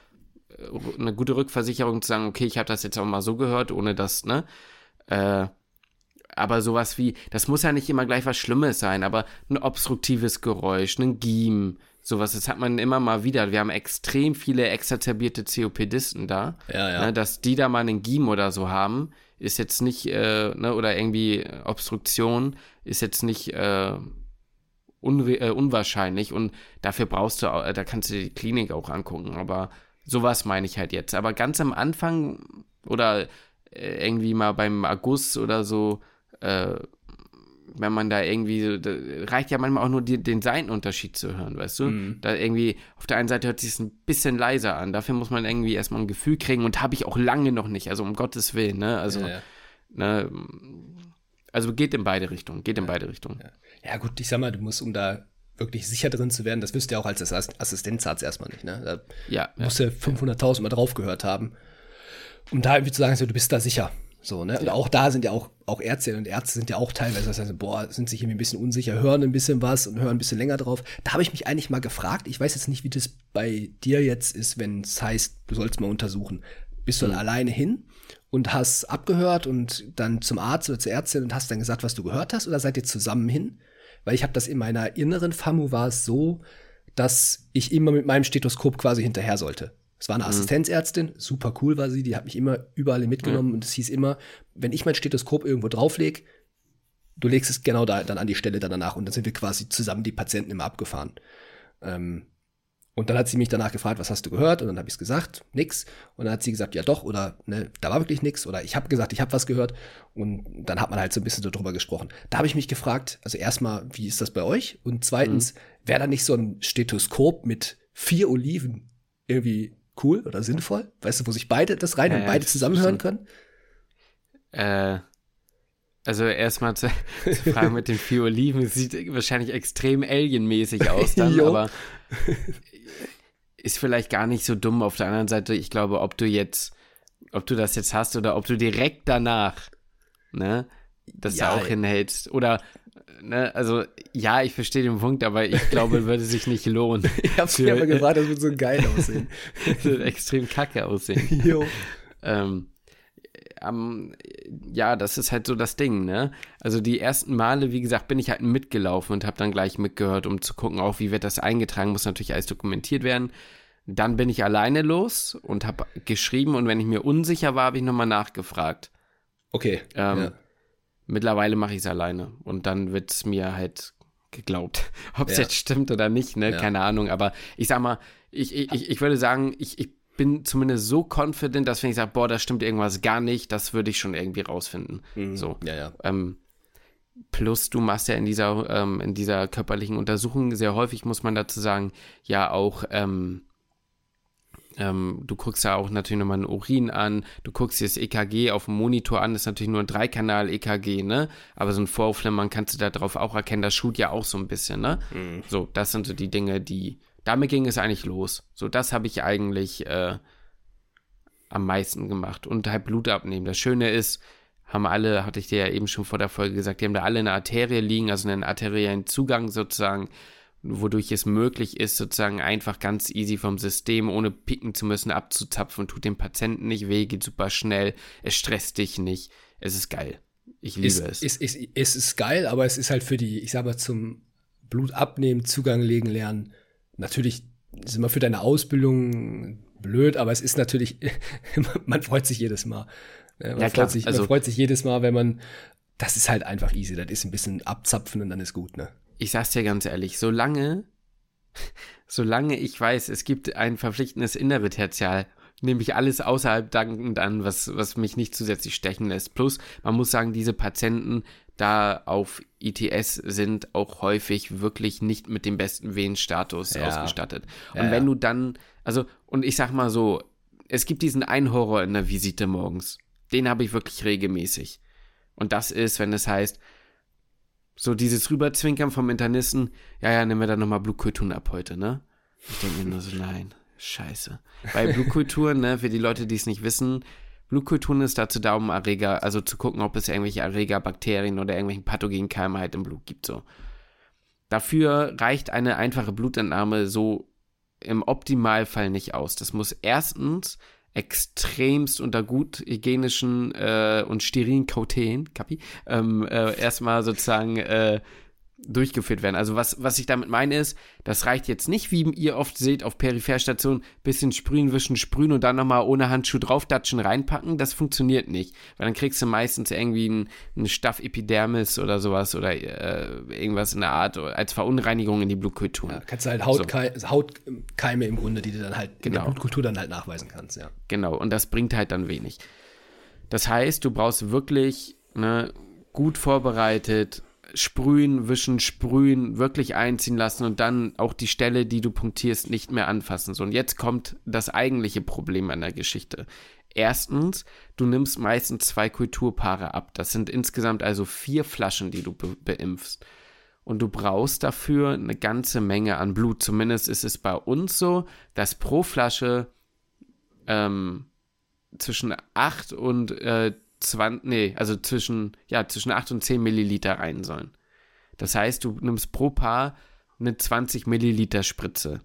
äh, eine gute Rückversicherung zu sagen, okay, ich habe das jetzt auch mal so gehört, ohne dass, ne? Äh, aber sowas wie, das muss ja nicht immer gleich was Schlimmes sein, aber ein obstruktives Geräusch, ein Giem, sowas, das hat man immer mal wieder. Wir haben extrem viele exazerbierte COPDisten da. Ja, ja. Ne, dass die da mal einen Giem oder so haben, ist jetzt nicht, äh, ne, oder irgendwie Obstruktion, ist jetzt nicht äh, unre äh, unwahrscheinlich und dafür brauchst du, äh, da kannst du die Klinik auch angucken, aber sowas meine ich halt jetzt. Aber ganz am Anfang oder äh, irgendwie mal beim August oder so, äh, wenn man da irgendwie, da reicht ja manchmal auch nur die, den Seitenunterschied zu hören, weißt du? Mhm. Da irgendwie, auf der einen Seite hört sich es ein bisschen leiser an, dafür muss man irgendwie erstmal ein Gefühl kriegen und habe ich auch lange noch nicht, also um Gottes Willen, ne? Also, ja, ja. Ne, also geht in beide Richtungen, geht in ja, beide Richtungen. Ja. gut, ich sag mal, du musst, um da wirklich sicher drin zu werden, das wirst du ja auch als Assistenzarzt erstmal nicht, ne? Da ja. musst du 500.000 Mal drauf gehört haben, um da irgendwie zu sagen, so, du bist da sicher. So, ne? Und auch da sind ja auch, auch Ärztinnen und Ärzte sind ja auch teilweise, das heißt, boah, sind sich irgendwie ein bisschen unsicher, hören ein bisschen was und hören ein bisschen länger drauf. Da habe ich mich eigentlich mal gefragt, ich weiß jetzt nicht, wie das bei dir jetzt ist, wenn es heißt, du sollst mal untersuchen. Bist du dann mhm. alleine hin und hast abgehört und dann zum Arzt oder zur Ärztin und hast dann gesagt, was du gehört hast, oder seid ihr zusammen hin? Weil ich habe das in meiner inneren FAMU war es so, dass ich immer mit meinem Stethoskop quasi hinterher sollte. Es war eine mhm. Assistenzärztin, super cool war sie, die hat mich immer überall mitgenommen mhm. und es hieß immer, wenn ich mein Stethoskop irgendwo drauflege, du legst es genau da dann an die Stelle dann danach und dann sind wir quasi zusammen die Patienten immer abgefahren. Ähm, und dann hat sie mich danach gefragt, was hast du gehört? Und dann habe ich es gesagt, nix. Und dann hat sie gesagt, ja doch, oder ne, da war wirklich nix. Oder ich habe gesagt, ich habe was gehört. Und dann hat man halt so ein bisschen so drüber gesprochen. Da habe ich mich gefragt, also erstmal, wie ist das bei euch? Und zweitens, mhm. wäre da nicht so ein Stethoskop mit vier Oliven irgendwie cool oder sinnvoll? Weißt du, wo sich beide das rein ja, und beide zusammenhören können? Äh, Also erstmal zu, zu fragen mit den vier Oliven, es sieht wahrscheinlich extrem alienmäßig aus dann, aber ist vielleicht gar nicht so dumm. Auf der anderen Seite, ich glaube, ob du jetzt, ob du das jetzt hast oder ob du direkt danach, ne, das ja, da auch hinhältst. Oder, ne, also, ja, ich verstehe den Punkt, aber ich glaube, würde sich nicht lohnen. ich hab's mir aber gesagt, das wird so geil aussehen. das wird extrem kacke aussehen. Jo. ähm, am, ja, das ist halt so das Ding, ne? Also die ersten Male, wie gesagt, bin ich halt mitgelaufen und habe dann gleich mitgehört, um zu gucken, auch wie wird das eingetragen, muss natürlich alles dokumentiert werden. Dann bin ich alleine los und habe geschrieben und wenn ich mir unsicher war, habe ich nochmal nachgefragt. Okay. Ähm, ja. Mittlerweile mache ich es alleine und dann wird es mir halt geglaubt. Ob es ja. jetzt stimmt oder nicht, ne? Ja. Keine Ahnung. Aber ich sag mal, ich, ich, ich würde sagen, ich, ich bin zumindest so confident, dass wenn ich sage, boah, da stimmt irgendwas gar nicht, das würde ich schon irgendwie rausfinden. Mhm. So. Ja, ja. Ähm, plus du machst ja in dieser, ähm, in dieser körperlichen Untersuchung sehr häufig, muss man dazu sagen, ja auch ähm, ähm, du guckst ja auch natürlich nochmal einen Urin an, du guckst dir das EKG auf dem Monitor an, das ist natürlich nur ein Dreikanal-EKG, ne? Aber so ein Voraufflimmern kannst du da drauf auch erkennen, das schult ja auch so ein bisschen, ne? Mhm. So, das sind so die Dinge, die, damit ging es eigentlich los. So, das habe ich eigentlich äh, am meisten gemacht. Und halt Blut abnehmen. Das Schöne ist, haben alle, hatte ich dir ja eben schon vor der Folge gesagt, die haben da alle eine Arterie liegen, also einen arteriellen Zugang sozusagen, wodurch es möglich ist, sozusagen einfach ganz easy vom System, ohne picken zu müssen, abzuzapfen. Tut dem Patienten nicht weh, geht super schnell, es stresst dich nicht. Es ist geil. Ich liebe ist, es. Ist, ist, es ist geil, aber es ist halt für die, ich sag mal, zum Blut abnehmen, Zugang legen lernen natürlich ist immer für deine Ausbildung blöd, aber es ist natürlich, man freut sich jedes Mal. Ne? Man, ja, freut sich, also, man freut sich jedes Mal, wenn man, das ist halt einfach easy, das ist ein bisschen abzapfen und dann ist gut, ne? Ich sag's dir ganz ehrlich, solange, solange ich weiß, es gibt ein verpflichtendes innere Tertial, nehme ich alles außerhalb dankend an, was, was mich nicht zusätzlich stechen lässt. Plus, man muss sagen, diese Patienten da auf ITS sind auch häufig wirklich nicht mit dem besten Venenstatus ja. ausgestattet. Und ja, wenn du dann, also, und ich sag mal so, es gibt diesen einen Horror in der Visite morgens. Den habe ich wirklich regelmäßig. Und das ist, wenn es heißt, so dieses Rüberzwinkern vom Internisten, ja, ja, nehmen wir dann nochmal Blutkulturen ab heute, ne? Ich denke mir nur so, nein, scheiße. Bei Blutkulturen, ne, für die Leute, die es nicht wissen, Blutkulturen ist dazu da, um Erreger, also zu gucken, ob es irgendwelche Erreger, Bakterien oder irgendwelchen pathogenen Keime halt im Blut gibt, so. Dafür reicht eine einfache Blutentnahme so im Optimalfall nicht aus. Das muss erstens extremst unter gut hygienischen äh, und sterilen Kauteen, Kapi, ähm, äh, erstmal sozusagen äh, durchgeführt werden. Also was, was ich damit meine ist, das reicht jetzt nicht, wie ihr oft seht auf Peripherstationen, bisschen sprühen, wischen, sprühen und dann nochmal ohne Handschuh draufdatschen, reinpacken. Das funktioniert nicht, weil dann kriegst du meistens irgendwie einen, einen Staph-Epidermis oder sowas oder äh, irgendwas in der Art als Verunreinigung in die Blutkultur. Ja, kannst du halt Hautkei so. Hautkeime im Grunde, die du dann halt genau. in der genau. Blutkultur dann halt nachweisen kannst, ja. Genau, und das bringt halt dann wenig. Das heißt, du brauchst wirklich ne, gut vorbereitet sprühen, wischen, sprühen, wirklich einziehen lassen und dann auch die Stelle, die du punktierst, nicht mehr anfassen. So, und jetzt kommt das eigentliche Problem an der Geschichte. Erstens, du nimmst meistens zwei Kulturpaare ab. Das sind insgesamt also vier Flaschen, die du be beimpfst. Und du brauchst dafür eine ganze Menge an Blut. Zumindest ist es bei uns so, dass pro Flasche ähm, zwischen 8 und äh, 20, nee, also zwischen, ja, zwischen 8 und 10 Milliliter rein sollen. Das heißt, du nimmst pro Paar eine 20 Milliliter Spritze.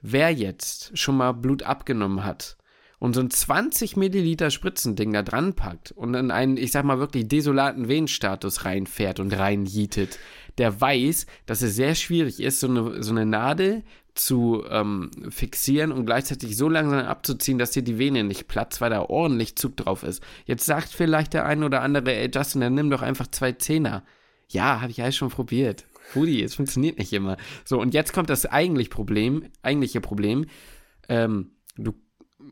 Wer jetzt schon mal Blut abgenommen hat und so ein 20 Milliliter Spritzending da dran packt und in einen, ich sag mal wirklich desolaten Venenstatus reinfährt und reinjietet, der weiß, dass es sehr schwierig ist, so eine, so eine Nadel zu ähm, fixieren und gleichzeitig so langsam abzuziehen, dass dir die Vene nicht platzt, weil da ordentlich Zug drauf ist. Jetzt sagt vielleicht der ein oder andere, ey Justin, dann nimm doch einfach zwei Zehner. Ja, habe ich alles schon probiert. Rudi, es funktioniert nicht immer. So, und jetzt kommt das eigentlich Problem, eigentliche Problem. Ähm, du,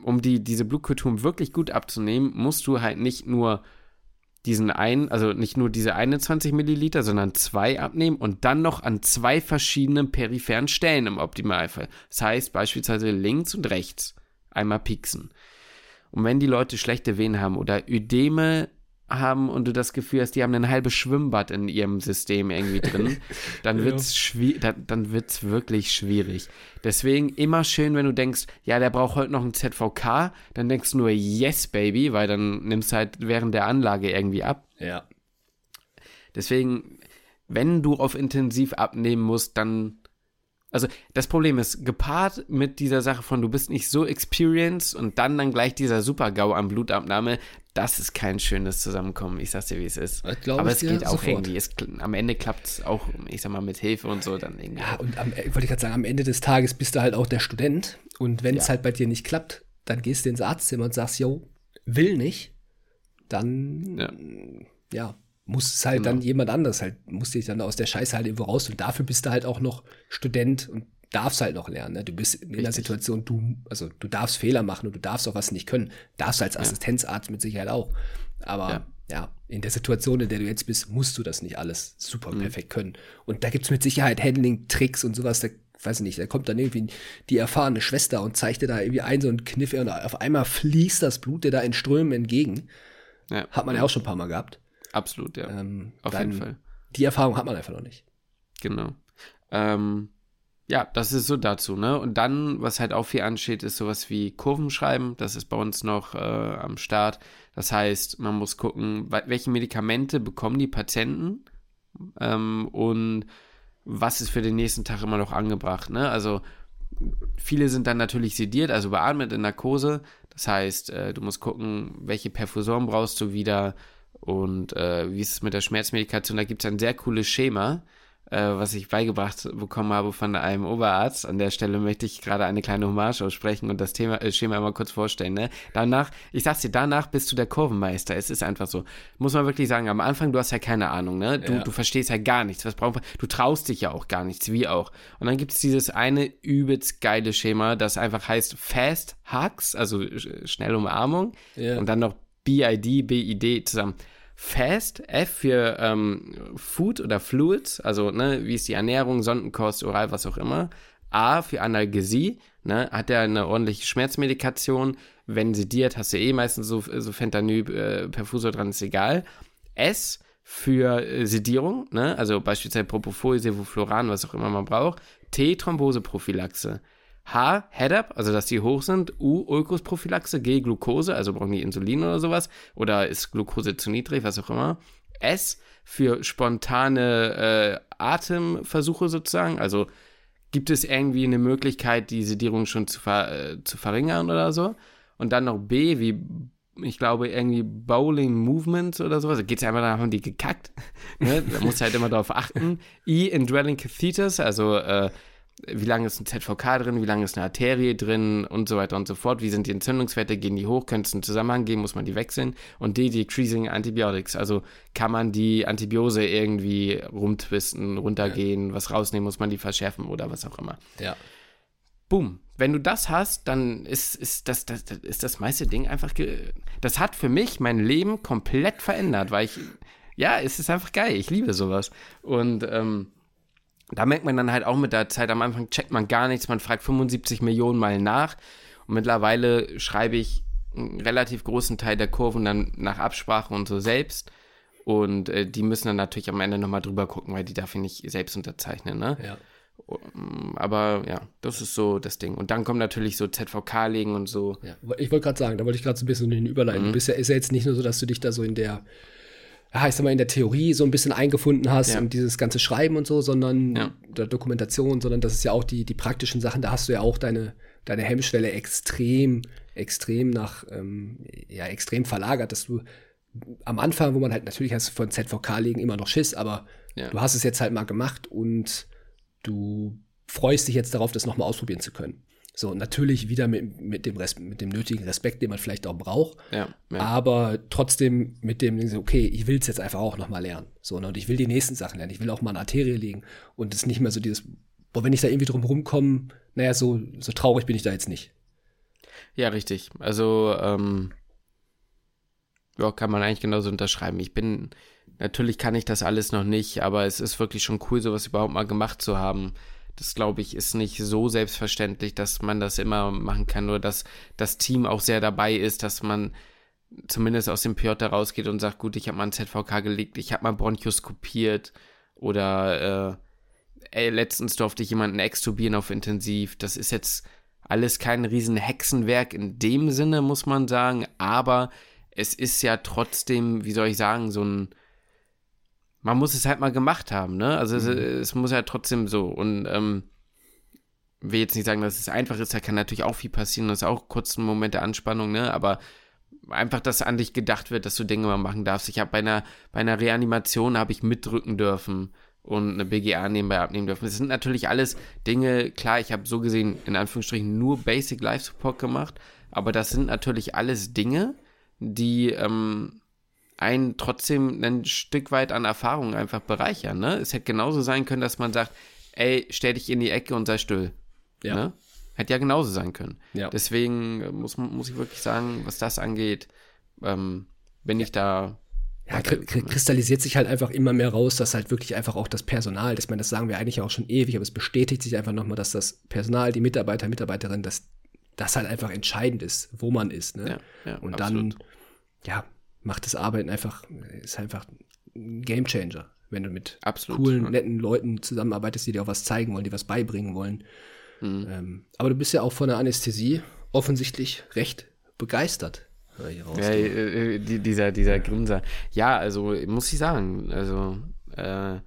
um die, diese Blutkulturen wirklich gut abzunehmen, musst du halt nicht nur diesen einen, also nicht nur diese 21 Milliliter, sondern zwei abnehmen und dann noch an zwei verschiedenen peripheren Stellen im Optimalfall. Das heißt beispielsweise links und rechts einmal pieksen. Und wenn die Leute schlechte Venen haben oder Ödeme haben und du das Gefühl hast, die haben ein halbes Schwimmbad in ihrem System irgendwie drin, dann wird's ja. dann, dann wird's wirklich schwierig. Deswegen immer schön, wenn du denkst, ja, der braucht heute noch ein ZVK, dann denkst du nur yes baby, weil dann nimmst du halt während der Anlage irgendwie ab. Ja. Deswegen wenn du auf intensiv abnehmen musst, dann also das Problem ist, gepaart mit dieser Sache von du bist nicht so experienced und dann dann gleich dieser Super-GAU an Blutabnahme, das ist kein schönes Zusammenkommen. Ich sag's dir, wie es ist. Aber es geht auch sofort. irgendwie. Es, am Ende klappt es auch, ich sag mal, mit Hilfe und so dann irgendwie. Ja, und am, wollte ich gerade sagen, am Ende des Tages bist du halt auch der Student und wenn es ja. halt bei dir nicht klappt, dann gehst du ins Arztzimmer und sagst, yo, will nicht, dann ja, ja muss es halt genau. dann jemand anders halt, muss dich dann aus der Scheiße halt irgendwo raus und dafür bist du halt auch noch Student und darfst halt noch lernen. Ne? Du bist in Richtig. der Situation, du, also du darfst Fehler machen und du darfst auch was nicht können. Darfst du als ja. Assistenzarzt mit Sicherheit auch. Aber ja. ja. in der Situation, in der du jetzt bist, musst du das nicht alles super mhm. perfekt können. Und da gibt es mit Sicherheit Handling-Tricks und sowas, da weiß ich nicht, da kommt dann irgendwie die erfahrene Schwester und zeigt dir da irgendwie ein so einen Kniff und auf einmal fließt das Blut dir da in Strömen entgegen. Ja. Hat man ja auch schon ein paar Mal gehabt. Absolut, ja. Ähm, Auf jeden Fall. Die Erfahrung hat man einfach noch nicht. Genau. Ähm, ja, das ist so dazu, ne? Und dann, was halt auch viel ansteht, ist sowas wie Kurvenschreiben. Das ist bei uns noch äh, am Start. Das heißt, man muss gucken, welche Medikamente bekommen die Patienten ähm, und was ist für den nächsten Tag immer noch angebracht, ne? Also viele sind dann natürlich sediert, also beatmet in Narkose. Das heißt, äh, du musst gucken, welche Perfusoren brauchst du wieder, und äh, wie ist es mit der Schmerzmedikation? Da gibt es ein sehr cooles Schema, äh, was ich beigebracht bekommen habe von einem Oberarzt. An der Stelle möchte ich gerade eine kleine Hommage aussprechen und das Thema, äh, Schema einmal kurz vorstellen. Ne? Danach, ich sag's dir, danach bist du der Kurvenmeister. Es ist einfach so. Muss man wirklich sagen, am Anfang, du hast ja keine Ahnung, ne? Du, ja. du verstehst ja gar nichts. Was braucht man? Du traust dich ja auch gar nichts, wie auch. Und dann gibt es dieses eine übelst geile Schema, das einfach heißt Fast Hugs, also schnelle Umarmung. Ja. Und dann noch BID, BID zusammen. Fast, F für ähm, Food oder Fluids, also ne, wie ist die Ernährung, Sondenkost, oral, was auch immer. A für Analgesie, ne, hat er eine ordentliche Schmerzmedikation. Wenn sediert, hast du eh meistens so, so Fentanyl, äh, Perfusor dran, ist egal. S für äh, Sedierung, ne, also beispielsweise Propofol, Sevofluran, was auch immer man braucht. T Thromboseprophylaxe. H, Head-Up, also dass die hoch sind. U, Ulkusprophylaxe. G, Glucose, also brauchen die Insulin oder sowas. Oder ist Glucose zu niedrig, was auch immer. S, für spontane äh, Atemversuche sozusagen. Also gibt es irgendwie eine Möglichkeit, die Sedierung schon zu, ver äh, zu verringern oder so. Und dann noch B, wie ich glaube, irgendwie Bowling Movements oder sowas. Da geht es einfach, da haben die gekackt. ne? Da muss halt immer darauf achten. I, Indwelling Catheters, also äh, wie lange ist ein ZVK drin, wie lange ist eine Arterie drin und so weiter und so fort. Wie sind die Entzündungswerte, gehen die hoch, könnte es einen Zusammenhang geben, muss man die wechseln. Und D, Decreasing Antibiotics, also kann man die Antibiose irgendwie rumtwisten, runtergehen, ja. was rausnehmen, muss man die verschärfen oder was auch immer. Ja. Boom. Wenn du das hast, dann ist, ist, das, das, das, ist das meiste Ding einfach. Das hat für mich mein Leben komplett verändert, weil ich. Ja, es ist einfach geil. Ich liebe sowas. Und ähm, da merkt man dann halt auch mit der Zeit, am Anfang checkt man gar nichts, man fragt 75 Millionen Mal nach und mittlerweile schreibe ich einen relativ großen Teil der Kurven dann nach Absprache und so selbst und äh, die müssen dann natürlich am Ende nochmal drüber gucken, weil die darf ich nicht selbst unterzeichnen, ne? Ja. Aber ja, das ist so das Ding. Und dann kommt natürlich so ZVK-Legen und so. Ja, ich wollte gerade sagen, da wollte ich gerade so ein bisschen in den Überleiten. Mhm. Du bist ja, ist ja jetzt nicht nur so, dass du dich da so in der ja, ich sag mal, in der Theorie so ein bisschen eingefunden hast ja. und dieses ganze Schreiben und so, sondern ja. der Dokumentation, sondern das ist ja auch die, die praktischen Sachen, da hast du ja auch deine, deine Hemmschwelle extrem, extrem nach, ähm, ja, extrem verlagert, dass du am Anfang, wo man halt natürlich hast von ZVK-Legen immer noch Schiss, aber ja. du hast es jetzt halt mal gemacht und du freust dich jetzt darauf, das nochmal ausprobieren zu können. So, natürlich wieder mit, mit, dem Res mit dem nötigen Respekt, den man vielleicht auch braucht. Ja, ja. Aber trotzdem mit dem, okay, ich will es jetzt einfach auch nochmal lernen. So, ne, und ich will die nächsten Sachen lernen. Ich will auch mal eine Arterie legen. Und es ist nicht mehr so dieses, boah, wenn ich da irgendwie drum rumkomme, naja, so, so traurig bin ich da jetzt nicht. Ja, richtig. Also, ähm, ja, kann man eigentlich genauso unterschreiben. Ich bin, natürlich kann ich das alles noch nicht, aber es ist wirklich schon cool, sowas überhaupt mal gemacht zu haben. Das glaube ich ist nicht so selbstverständlich, dass man das immer machen kann, nur dass das Team auch sehr dabei ist, dass man zumindest aus dem PJ rausgeht und sagt, gut, ich habe mal ein ZVK gelegt, ich habe mal Bronchioskopiert oder äh, ey, letztens durfte ich jemanden extubieren auf Intensiv. Das ist jetzt alles kein riesen Hexenwerk in dem Sinne, muss man sagen, aber es ist ja trotzdem, wie soll ich sagen, so ein man muss es halt mal gemacht haben, ne? Also mhm. es, es, muss ja trotzdem so und ähm, will jetzt nicht sagen, dass es einfach ist, da kann natürlich auch viel passieren, das ist auch kurz ein Moment der Anspannung, ne? Aber einfach, dass an dich gedacht wird, dass du Dinge mal machen darfst. Ich habe bei einer, bei einer Reanimation habe ich mitdrücken dürfen und eine BGA nebenbei abnehmen dürfen. Das sind natürlich alles Dinge, klar, ich habe so gesehen, in Anführungsstrichen, nur Basic Life Support gemacht, aber das sind natürlich alles Dinge, die ähm, einen trotzdem ein Stück weit an Erfahrung einfach bereichern. Ne? Es hätte genauso sein können, dass man sagt, ey, stell dich in die Ecke und sei still. Ja. Ne? Hätte ja genauso sein können. Ja. Deswegen äh, muss, muss ich wirklich sagen, was das angeht, ähm, bin ich da. Ja, kristallisiert sich halt einfach immer mehr raus, dass halt wirklich einfach auch das Personal, das, meine, das sagen wir eigentlich auch schon ewig, aber es bestätigt sich einfach nochmal, dass das Personal, die Mitarbeiter, Mitarbeiterinnen, dass das halt einfach entscheidend ist, wo man ist. Ne? Ja, ja, Und absolut. dann, ja, macht das Arbeiten einfach, ist einfach ein Gamechanger, wenn du mit absolut, coolen, netten Leuten zusammenarbeitest, die dir auch was zeigen wollen, die was beibringen wollen. Mhm. Ähm, aber du bist ja auch von der Anästhesie offensichtlich recht begeistert. Ja, äh, äh, die, dieser, dieser Grinser. Ja, also muss ich sagen, also äh,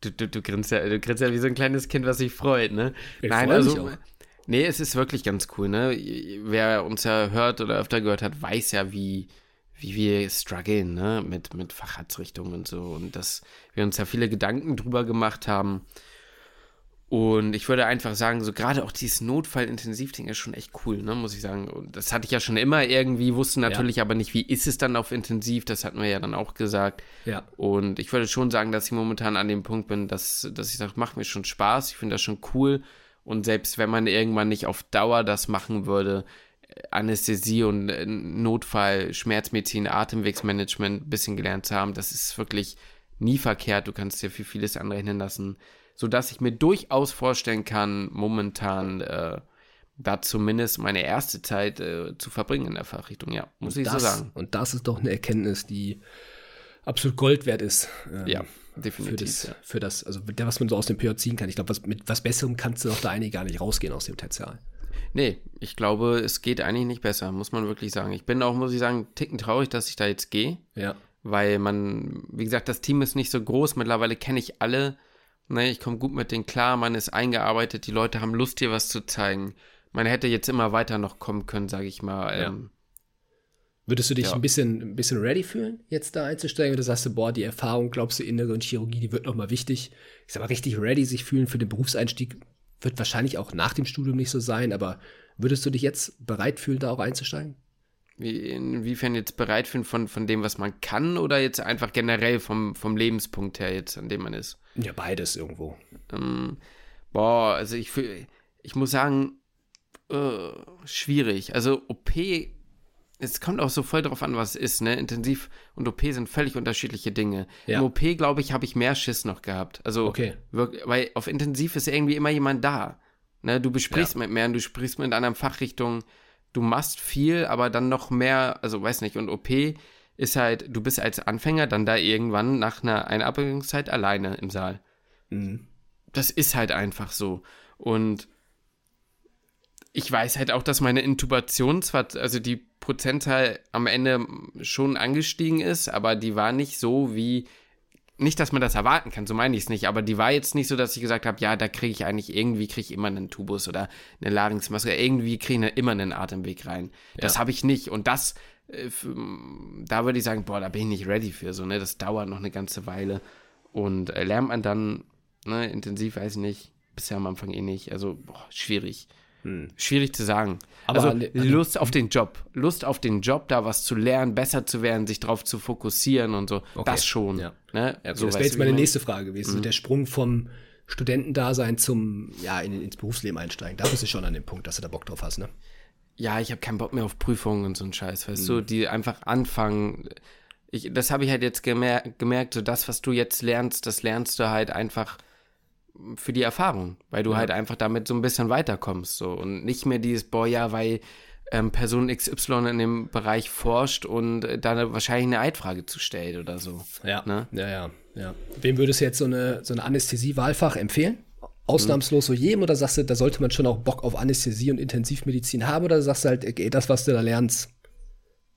du, du, du, grinst ja, du grinst ja wie so ein kleines Kind, was sich freut, ne? Ich Nein, also. Nee, es ist wirklich ganz cool, ne? Wer uns ja hört oder öfter gehört hat, weiß ja, wie, wie wir strugglen, ne? Mit, mit Facharztrichtungen und so. Und dass wir uns ja viele Gedanken drüber gemacht haben. Und ich würde einfach sagen, so gerade auch dieses Notfallintensivding ist schon echt cool, ne, muss ich sagen. Und das hatte ich ja schon immer irgendwie, wusste natürlich ja. aber nicht, wie ist es dann auf Intensiv, das hatten wir ja dann auch gesagt. Ja. Und ich würde schon sagen, dass ich momentan an dem Punkt bin, dass, dass ich sage, macht mir schon Spaß, ich finde das schon cool. Und selbst wenn man irgendwann nicht auf Dauer das machen würde, Anästhesie und äh, Notfall, Schmerzmedizin, Atemwegsmanagement ein bisschen gelernt zu haben, das ist wirklich nie verkehrt. Du kannst dir für vieles anrechnen lassen sodass ich mir durchaus vorstellen kann, momentan äh, da zumindest meine erste Zeit äh, zu verbringen in der Fachrichtung, ja, muss und ich das, so sagen. Und das ist doch eine Erkenntnis, die absolut Gold wert ist. Ähm, ja, definitiv. Für das, ja. für das, also was man so aus dem PJ ziehen kann. Ich glaube, was, mit was Besserem kannst du doch da eigentlich gar nicht rausgehen aus dem Tertial. Nee, ich glaube, es geht eigentlich nicht besser, muss man wirklich sagen. Ich bin auch, muss ich sagen, ticken traurig, dass ich da jetzt gehe. Ja. Weil man, wie gesagt, das Team ist nicht so groß. Mittlerweile kenne ich alle Ne, ich komme gut mit denen klar, man ist eingearbeitet, die Leute haben Lust, dir was zu zeigen. Man hätte jetzt immer weiter noch kommen können, sage ich mal. Ja. Ähm, Würdest du dich ja. ein, bisschen, ein bisschen ready fühlen, jetzt da einzusteigen? Oder sagst du, boah, die Erfahrung, glaubst du, Innere und Chirurgie, die wird nochmal wichtig. Ich sag mal, richtig ready sich fühlen für den Berufseinstieg wird wahrscheinlich auch nach dem Studium nicht so sein, aber würdest du dich jetzt bereit fühlen, da auch einzusteigen? Wie, inwiefern jetzt bereit fühlen von, von dem, was man kann, oder jetzt einfach generell vom, vom Lebenspunkt her jetzt, an dem man ist? Ja, beides irgendwo. Ähm, boah, also ich, ich muss sagen, äh, schwierig. Also OP, es kommt auch so voll drauf an, was es ist, ne? Intensiv und OP sind völlig unterschiedliche Dinge. Ja. Im OP, glaube ich, habe ich mehr Schiss noch gehabt. Also, okay. wirklich, weil auf Intensiv ist irgendwie immer jemand da. Ne? Du besprichst ja. mit mehr, du sprichst mit anderen Fachrichtungen, du machst viel, aber dann noch mehr, also weiß nicht, und OP ist halt, du bist als Anfänger dann da irgendwann nach einer Einarbeitungszeit alleine im Saal. Mhm. Das ist halt einfach so. Und ich weiß halt auch, dass meine Intubation zwar, also die Prozentzahl am Ende schon angestiegen ist, aber die war nicht so wie, nicht, dass man das erwarten kann, so meine ich es nicht, aber die war jetzt nicht so, dass ich gesagt habe, ja, da kriege ich eigentlich, irgendwie kriege ich immer einen Tubus oder eine Larynxmaske, irgendwie kriege ich immer einen Atemweg rein. Das habe ich nicht und das äh, da würde ich sagen, boah, da bin ich nicht ready für, so, ne, das dauert noch eine ganze Weile und äh, lernt man dann, ne, intensiv, weiß ich nicht, bisher am Anfang eh nicht, also, boah, schwierig. Hm. Schwierig zu sagen. Aber also Lust auf den Job. Lust auf den Job, da was zu lernen, besser zu werden, sich darauf zu fokussieren und so. Okay. Das schon. Ja. Ne? Ja, so das wäre jetzt meine nächste Frage gewesen. Mhm. So der Sprung vom Studentendasein zum, ja, in, ins Berufsleben einsteigen. Da bist du schon an dem Punkt, dass du da Bock drauf hast, ne? ja, ich habe keinen Bock mehr auf Prüfungen und so einen Scheiß, weißt mhm. du, die einfach anfangen. Ich, das habe ich halt jetzt gemer gemerkt, so das, was du jetzt lernst, das lernst du halt einfach für die Erfahrung, weil du ja. halt einfach damit so ein bisschen weiterkommst, so und nicht mehr dieses, boah, ja, weil ähm, Person XY in dem Bereich forscht und äh, da wahrscheinlich eine Eidfrage zu stellt oder so. Ja, ne? ja, ja, ja. Wem würdest du jetzt so eine, so eine Anästhesie-Wahlfach empfehlen? Ausnahmslos so jedem oder sagst du, da sollte man schon auch Bock auf Anästhesie und Intensivmedizin haben oder sagst du halt, okay, das, was du da lernst,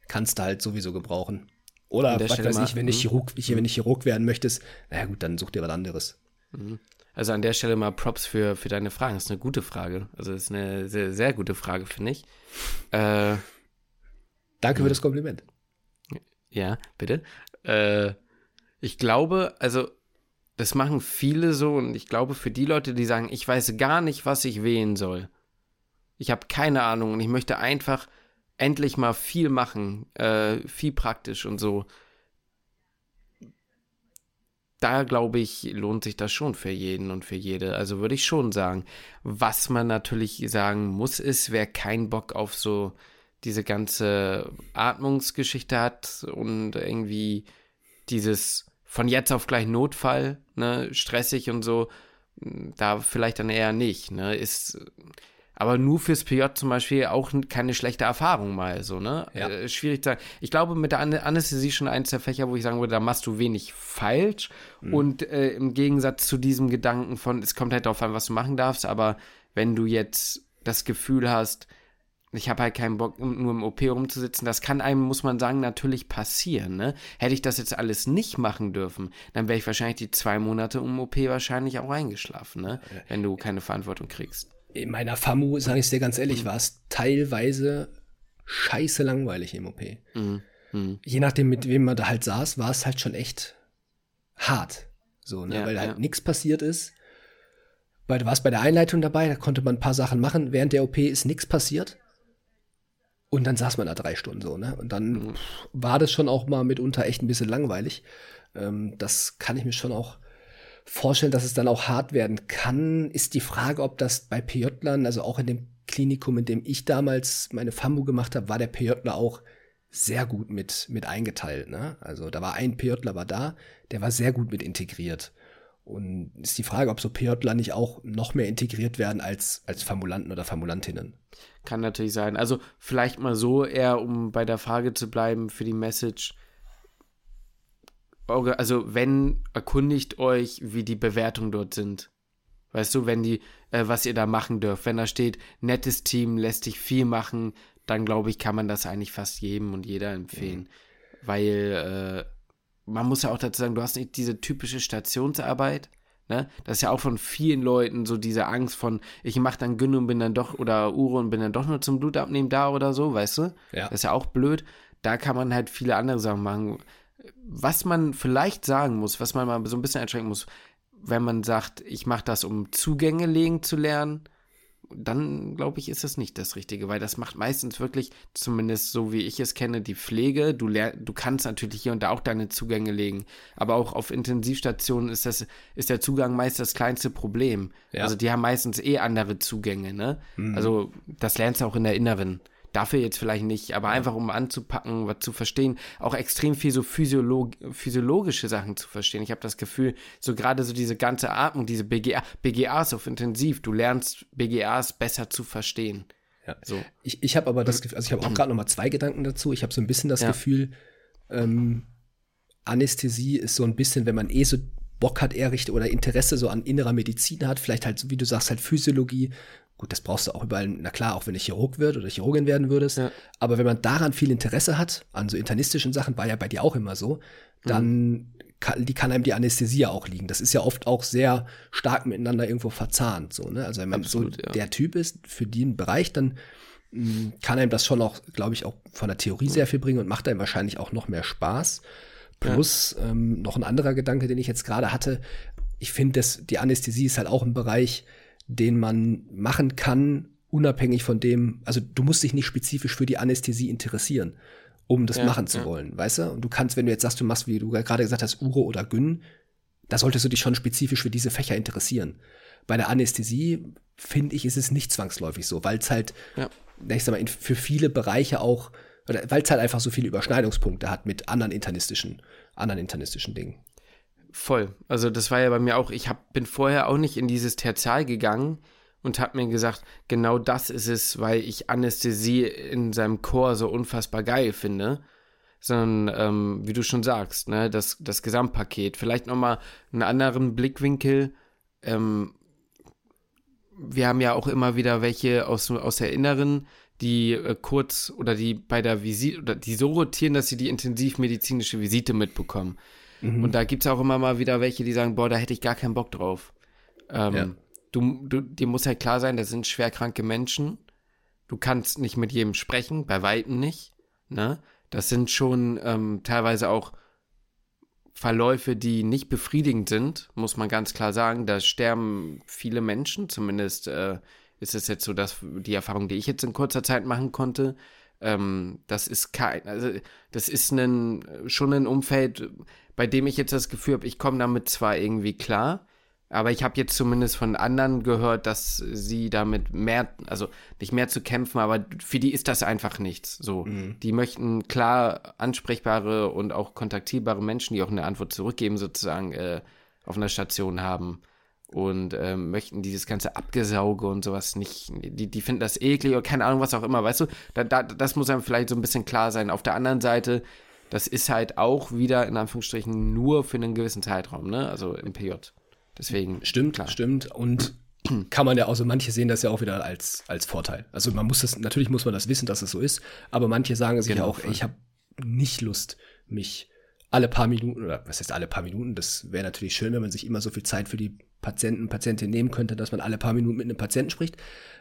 kannst du halt sowieso gebrauchen? Oder was weiß ich, wenn ich, hm? Chirurg, wenn ich Chirurg werden möchtest, naja gut, dann such dir was anderes. Mhm. Also an der Stelle mal Props für, für deine Fragen. Das ist eine gute Frage. Also das ist eine sehr, sehr gute Frage, finde ich. Äh, Danke für das Kompliment. Ja, bitte. Äh, ich glaube, also das machen viele so und ich glaube für die Leute, die sagen, ich weiß gar nicht, was ich wählen soll. Ich habe keine Ahnung und ich möchte einfach endlich mal viel machen, äh, viel praktisch und so da glaube ich, lohnt sich das schon für jeden und für jede. Also würde ich schon sagen. Was man natürlich sagen muss, ist, wer keinen Bock auf so diese ganze Atmungsgeschichte hat und irgendwie dieses von jetzt auf gleich Notfall, ne, stressig und so, da vielleicht dann eher nicht, ne, ist aber nur fürs PJ zum Beispiel auch keine schlechte Erfahrung mal so, ne? Ja. Äh, schwierig zu sagen. Ich glaube, mit der Anästhesie schon eins der Fächer, wo ich sagen würde, da machst du wenig falsch. Mhm. Und äh, im Gegensatz zu diesem Gedanken von, es kommt halt darauf an, was du machen darfst, aber wenn du jetzt das Gefühl hast, ich habe halt keinen Bock, nur im OP rumzusitzen. Das kann einem, muss man sagen, natürlich passieren. Ne? Hätte ich das jetzt alles nicht machen dürfen, dann wäre ich wahrscheinlich die zwei Monate im OP wahrscheinlich auch eingeschlafen, ne? wenn du keine Verantwortung kriegst in meiner FAMU, sage ich dir ganz ehrlich, war es teilweise scheiße langweilig im OP. Mhm. Mhm. Je nachdem, mit wem man da halt saß, war es halt schon echt hart. So, ne? Ja, weil halt ja. nichts passiert ist. Weil du warst bei der Einleitung dabei, da konnte man ein paar Sachen machen. Während der OP ist nichts passiert. Und dann saß man da drei Stunden so, ne? Und dann mhm. war das schon auch mal mitunter echt ein bisschen langweilig. Ähm, das kann ich mir schon auch vorstellen, dass es dann auch hart werden kann, ist die Frage, ob das bei PJlern, also auch in dem Klinikum, in dem ich damals meine FAMU gemacht habe, war der PJler auch sehr gut mit, mit eingeteilt. Ne? Also da war ein PJler war da, der war sehr gut mit integriert. Und ist die Frage, ob so PJler nicht auch noch mehr integriert werden als, als Formulanten oder Formulantinnen. Kann natürlich sein. Also vielleicht mal so eher, um bei der Frage zu bleiben für die Message, also wenn, erkundigt euch, wie die Bewertungen dort sind. Weißt du, wenn die, äh, was ihr da machen dürft. Wenn da steht, nettes Team, lässt sich viel machen, dann glaube ich, kann man das eigentlich fast jedem und jeder empfehlen. Mhm. Weil, äh, man muss ja auch dazu sagen, du hast nicht diese typische Stationsarbeit. Ne? Das ist ja auch von vielen Leuten so diese Angst von, ich mache dann Gyn und bin dann doch, oder Uro und bin dann doch nur zum Blutabnehmen da oder so, weißt du? Ja. Das ist ja auch blöd. Da kann man halt viele andere Sachen machen was man vielleicht sagen muss, was man mal so ein bisschen einschränken muss, wenn man sagt, ich mache das, um Zugänge legen zu lernen, dann glaube ich, ist das nicht das Richtige, weil das macht meistens wirklich, zumindest so wie ich es kenne, die Pflege. Du, du kannst natürlich hier und da auch deine Zugänge legen, aber auch auf Intensivstationen ist, das, ist der Zugang meist das kleinste Problem. Ja. Also die haben meistens eh andere Zugänge, ne? Mhm. Also das lernst du auch in der Inneren. Dafür jetzt vielleicht nicht, aber einfach um anzupacken, was zu verstehen, auch extrem viel so physiolog physiologische Sachen zu verstehen. Ich habe das Gefühl, so gerade so diese ganze Atmung, diese BGA, BGAs auf intensiv, du lernst BGAs besser zu verstehen. Ja. So. Ich, ich habe aber das Gefühl, also ich habe auch gerade noch mal zwei Gedanken dazu. Ich habe so ein bisschen das ja. Gefühl, ähm, Anästhesie ist so ein bisschen, wenn man eh so Bock hat, eher richtig oder Interesse so an innerer Medizin hat, vielleicht halt, wie du sagst, halt Physiologie, Gut, das brauchst du auch überall, na klar, auch wenn du Chirurg wird oder Chirurgin werden würdest. Ja. Aber wenn man daran viel Interesse hat, an so internistischen Sachen, war ja bei dir auch immer so, dann mhm. kann, die kann einem die Anästhesie auch liegen. Das ist ja oft auch sehr stark miteinander irgendwo verzahnt. So, ne? Also wenn man Absolut, so ja. der Typ ist für den Bereich, dann mh, hm, kann einem das schon auch, glaube ich, auch von der Theorie sehr viel bringen und macht einem wahrscheinlich auch noch mehr Spaß. Plus ja. ähm, noch ein anderer Gedanke, den ich jetzt gerade hatte. Ich finde, die Anästhesie ist halt auch ein Bereich, den man machen kann, unabhängig von dem, also du musst dich nicht spezifisch für die Anästhesie interessieren, um das ja, machen zu ja. wollen, weißt du? Und du kannst, wenn du jetzt sagst, du machst, wie du gerade gesagt hast, Uro oder Gyn, da solltest du dich schon spezifisch für diese Fächer interessieren. Bei der Anästhesie, finde ich, ist es nicht zwangsläufig so, weil es halt, ja. ich sag mal, für viele Bereiche auch, weil es halt einfach so viele Überschneidungspunkte hat mit anderen internistischen, anderen internistischen Dingen. Voll. Also das war ja bei mir auch, ich hab, bin vorher auch nicht in dieses Tertial gegangen und hat mir gesagt, genau das ist es, weil ich Anästhesie in seinem Chor so unfassbar geil finde. Sondern, ähm, wie du schon sagst, ne, das, das Gesamtpaket. Vielleicht nochmal einen anderen Blickwinkel. Ähm, wir haben ja auch immer wieder welche aus, aus der Inneren, die äh, kurz oder die bei der Visite oder die so rotieren, dass sie die intensivmedizinische Visite mitbekommen. Mhm. Und da gibt es auch immer mal wieder welche, die sagen, boah, da hätte ich gar keinen Bock drauf. Ähm, ja. du, du, dir muss halt klar sein, das sind schwerkranke Menschen. Du kannst nicht mit jedem sprechen, bei Weitem nicht. Ne? Das sind schon ähm, teilweise auch Verläufe, die nicht befriedigend sind, muss man ganz klar sagen. Da sterben viele Menschen, zumindest äh, ist es jetzt so, dass die Erfahrung, die ich jetzt in kurzer Zeit machen konnte, ähm, das ist kein, also das ist ein, schon ein Umfeld, bei dem ich jetzt das Gefühl habe, ich komme damit zwar irgendwie klar, aber ich habe jetzt zumindest von anderen gehört, dass sie damit mehr, also nicht mehr zu kämpfen, aber für die ist das einfach nichts. So, mhm. die möchten klar ansprechbare und auch kontaktierbare Menschen, die auch eine Antwort zurückgeben, sozusagen äh, auf einer Station haben und äh, möchten dieses ganze Abgesauge und sowas nicht, die, die finden das eklig oder keine Ahnung, was auch immer, weißt du, da, da, das muss einem vielleicht so ein bisschen klar sein. Auf der anderen Seite, das ist halt auch wieder in Anführungsstrichen nur für einen gewissen Zeitraum, ne, also im PJ. Deswegen. Stimmt, klar. stimmt. Und kann man ja auch so, manche sehen das ja auch wieder als, als Vorteil. Also man muss das, natürlich muss man das wissen, dass es so ist, aber manche sagen sich genau, ja auch, ey, ich habe nicht Lust, mich alle paar Minuten, oder was heißt alle paar Minuten, das wäre natürlich schön, wenn man sich immer so viel Zeit für die Patienten, Patientin nehmen könnte, dass man alle paar Minuten mit einem Patienten spricht.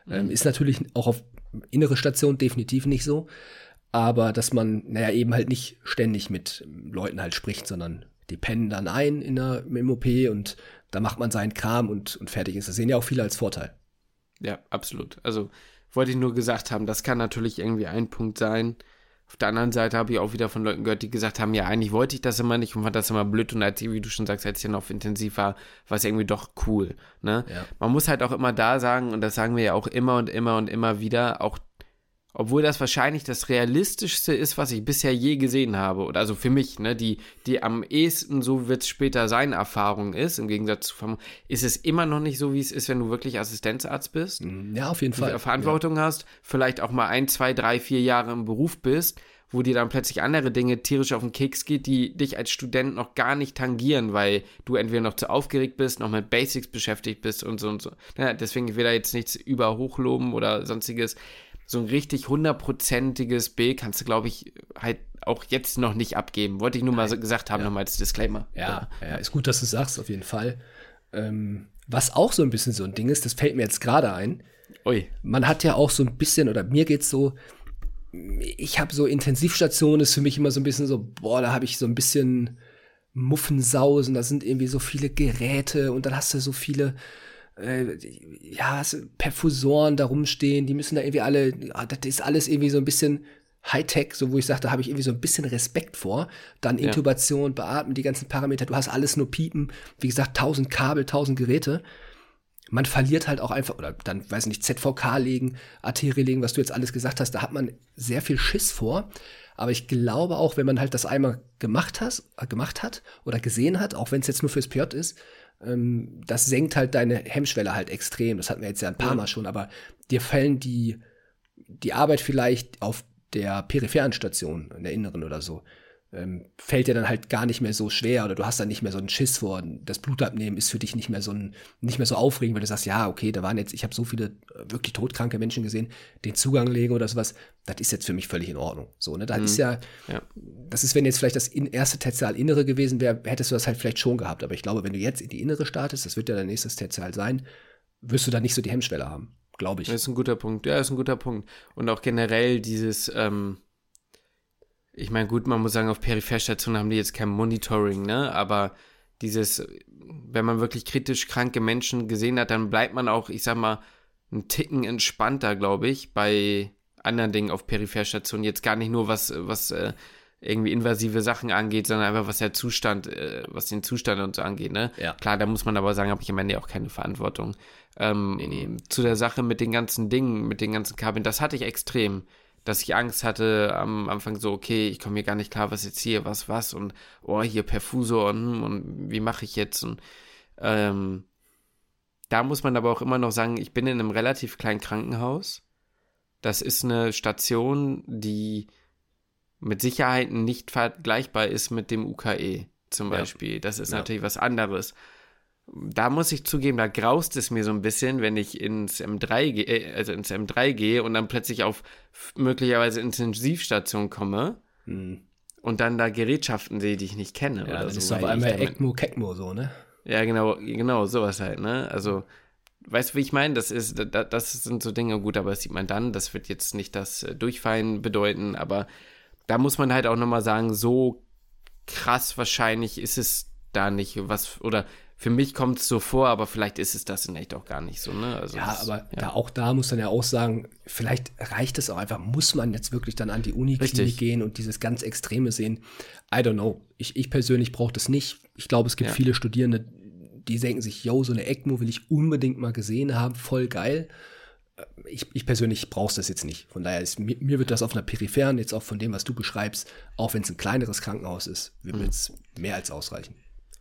Mhm. Ähm, ist natürlich auch auf innere Station definitiv nicht so. Aber dass man, naja, eben halt nicht ständig mit Leuten halt spricht, sondern die pennen dann ein in der, im OP und da macht man seinen Kram und, und fertig ist. Das sehen ja auch viele als Vorteil. Ja, absolut. Also wollte ich nur gesagt haben, das kann natürlich irgendwie ein Punkt sein, auf der anderen Seite habe ich auch wieder von Leuten gehört, die gesagt haben, ja, eigentlich wollte ich das immer nicht und fand das immer blöd und als, wie du schon sagst, als ich dann auf intensiv war, war es irgendwie doch cool. Ne? Ja. Man muss halt auch immer da sagen, und das sagen wir ja auch immer und immer und immer wieder, auch obwohl das wahrscheinlich das realistischste ist, was ich bisher je gesehen habe. Oder also für mich, ne, die, die am ehesten, so wird es später sein, Erfahrung ist, im Gegensatz zu ist es immer noch nicht so, wie es ist, wenn du wirklich Assistenzarzt bist. Mhm. Ja, auf jeden Fall. Verantwortung ja. hast, vielleicht auch mal ein, zwei, drei, vier Jahre im Beruf bist, wo dir dann plötzlich andere Dinge tierisch auf den Keks geht, die dich als Student noch gar nicht tangieren, weil du entweder noch zu aufgeregt bist, noch mit Basics beschäftigt bist und so und so. Ja, deswegen will da jetzt nichts über hochloben oder sonstiges so ein richtig hundertprozentiges Bild kannst du, glaube ich, halt auch jetzt noch nicht abgeben. Wollte ich nur mal so gesagt haben, ja. nochmal als Disclaimer. Ja, ja, ja, ist gut, dass du sagst, auf jeden Fall. Ähm, was auch so ein bisschen so ein Ding ist, das fällt mir jetzt gerade ein. Ui. Man hat ja auch so ein bisschen, oder mir geht's so, ich habe so Intensivstationen, ist für mich immer so ein bisschen so, boah, da habe ich so ein bisschen Muffensausen, da sind irgendwie so viele Geräte und dann hast du so viele äh, ja, Perfusoren da rumstehen, die müssen da irgendwie alle, das ist alles irgendwie so ein bisschen Hightech, so wo ich sagte, habe ich irgendwie so ein bisschen Respekt vor. Dann Intubation, ja. Beatmen, die ganzen Parameter, du hast alles nur Piepen, wie gesagt, tausend Kabel, tausend Geräte. Man verliert halt auch einfach, oder dann, weiß nicht, ZVK legen, Arterie legen, was du jetzt alles gesagt hast, da hat man sehr viel Schiss vor. Aber ich glaube auch, wenn man halt das einmal gemacht, hast, äh, gemacht hat oder gesehen hat, auch wenn es jetzt nur fürs PJ ist, ähm, das senkt halt deine Hemmschwelle halt extrem. Das hatten wir jetzt ja ein paar ja. Mal schon, aber dir fallen die, die Arbeit vielleicht auf der peripheren Station, in der inneren oder so, ähm, fällt dir dann halt gar nicht mehr so schwer oder du hast dann nicht mehr so einen Schiss vor. Das Blutabnehmen ist für dich nicht mehr so ein, nicht mehr so aufregend, weil du sagst, ja, okay, da waren jetzt, ich habe so viele äh, wirklich todkranke Menschen gesehen, den Zugang legen oder sowas, das ist jetzt für mich völlig in Ordnung. So, ne? Das mhm. ist ja, ja, das ist, wenn jetzt vielleicht das in, erste Tertial Innere gewesen wäre, hättest du das halt vielleicht schon gehabt. Aber ich glaube, wenn du jetzt in die Innere startest, das wird ja dein nächstes Tertial sein, wirst du da nicht so die Hemmschwelle haben. Glaube ich. Das ist ein guter Punkt. Ja, das ist ein guter Punkt. Und auch generell dieses, ähm, ich meine, gut, man muss sagen, auf Peripherstationen haben die jetzt kein Monitoring, ne? Aber dieses, wenn man wirklich kritisch kranke Menschen gesehen hat, dann bleibt man auch, ich sag mal, ein Ticken entspannter, glaube ich, bei anderen Dingen auf Peripherstationen. Jetzt gar nicht nur was, was äh, irgendwie invasive Sachen angeht, sondern einfach was der Zustand, äh, was den Zustand und so angeht, ne? Ja. Klar, da muss man aber sagen, habe ich am Ende auch keine Verantwortung. Ähm, nee, nee. Zu der Sache mit den ganzen Dingen, mit den ganzen Kabeln, das hatte ich extrem dass ich Angst hatte am Anfang so, okay, ich komme hier gar nicht klar, was jetzt hier, was, was und oh, hier Perfusor und, hm, und wie mache ich jetzt und ähm, da muss man aber auch immer noch sagen, ich bin in einem relativ kleinen Krankenhaus. Das ist eine Station, die mit Sicherheit nicht vergleichbar ist mit dem UKE zum Beispiel. Ja. Das ist ja. natürlich was anderes. Da muss ich zugeben, da graust es mir so ein bisschen, wenn ich ins M3 gehe, äh, also ins M3 gehe und dann plötzlich auf möglicherweise Intensivstation komme hm. und dann da Gerätschaften sehe, die ich nicht kenne. Ja, oder das so, ist auf einmal ECMO, KECMO so, ne? Ja, genau, genau, sowas halt, ne? Also, weißt du, wie ich meine? Das ist, das, das sind so Dinge, gut, aber das sieht man dann, das wird jetzt nicht das äh, Durchfallen bedeuten, aber da muss man halt auch nochmal sagen, so krass wahrscheinlich ist es da nicht, was, oder für mich kommt es so vor, aber vielleicht ist es das in echt auch gar nicht so, ne? Also ja, das, aber ja. Da, auch da muss man ja auch sagen, vielleicht reicht es auch einfach, muss man jetzt wirklich dann an die Uniklinik gehen und dieses ganz Extreme sehen. I don't know. Ich, ich persönlich brauche das nicht. Ich glaube, es gibt ja. viele Studierende, die denken sich, yo, so eine ECMO will ich unbedingt mal gesehen haben, voll geil. Ich, ich persönlich brauche das jetzt nicht. Von daher ist mir, mir, wird das auf einer peripheren, jetzt auch von dem, was du beschreibst, auch wenn es ein kleineres Krankenhaus ist, wird mhm. es mehr als ausreichen.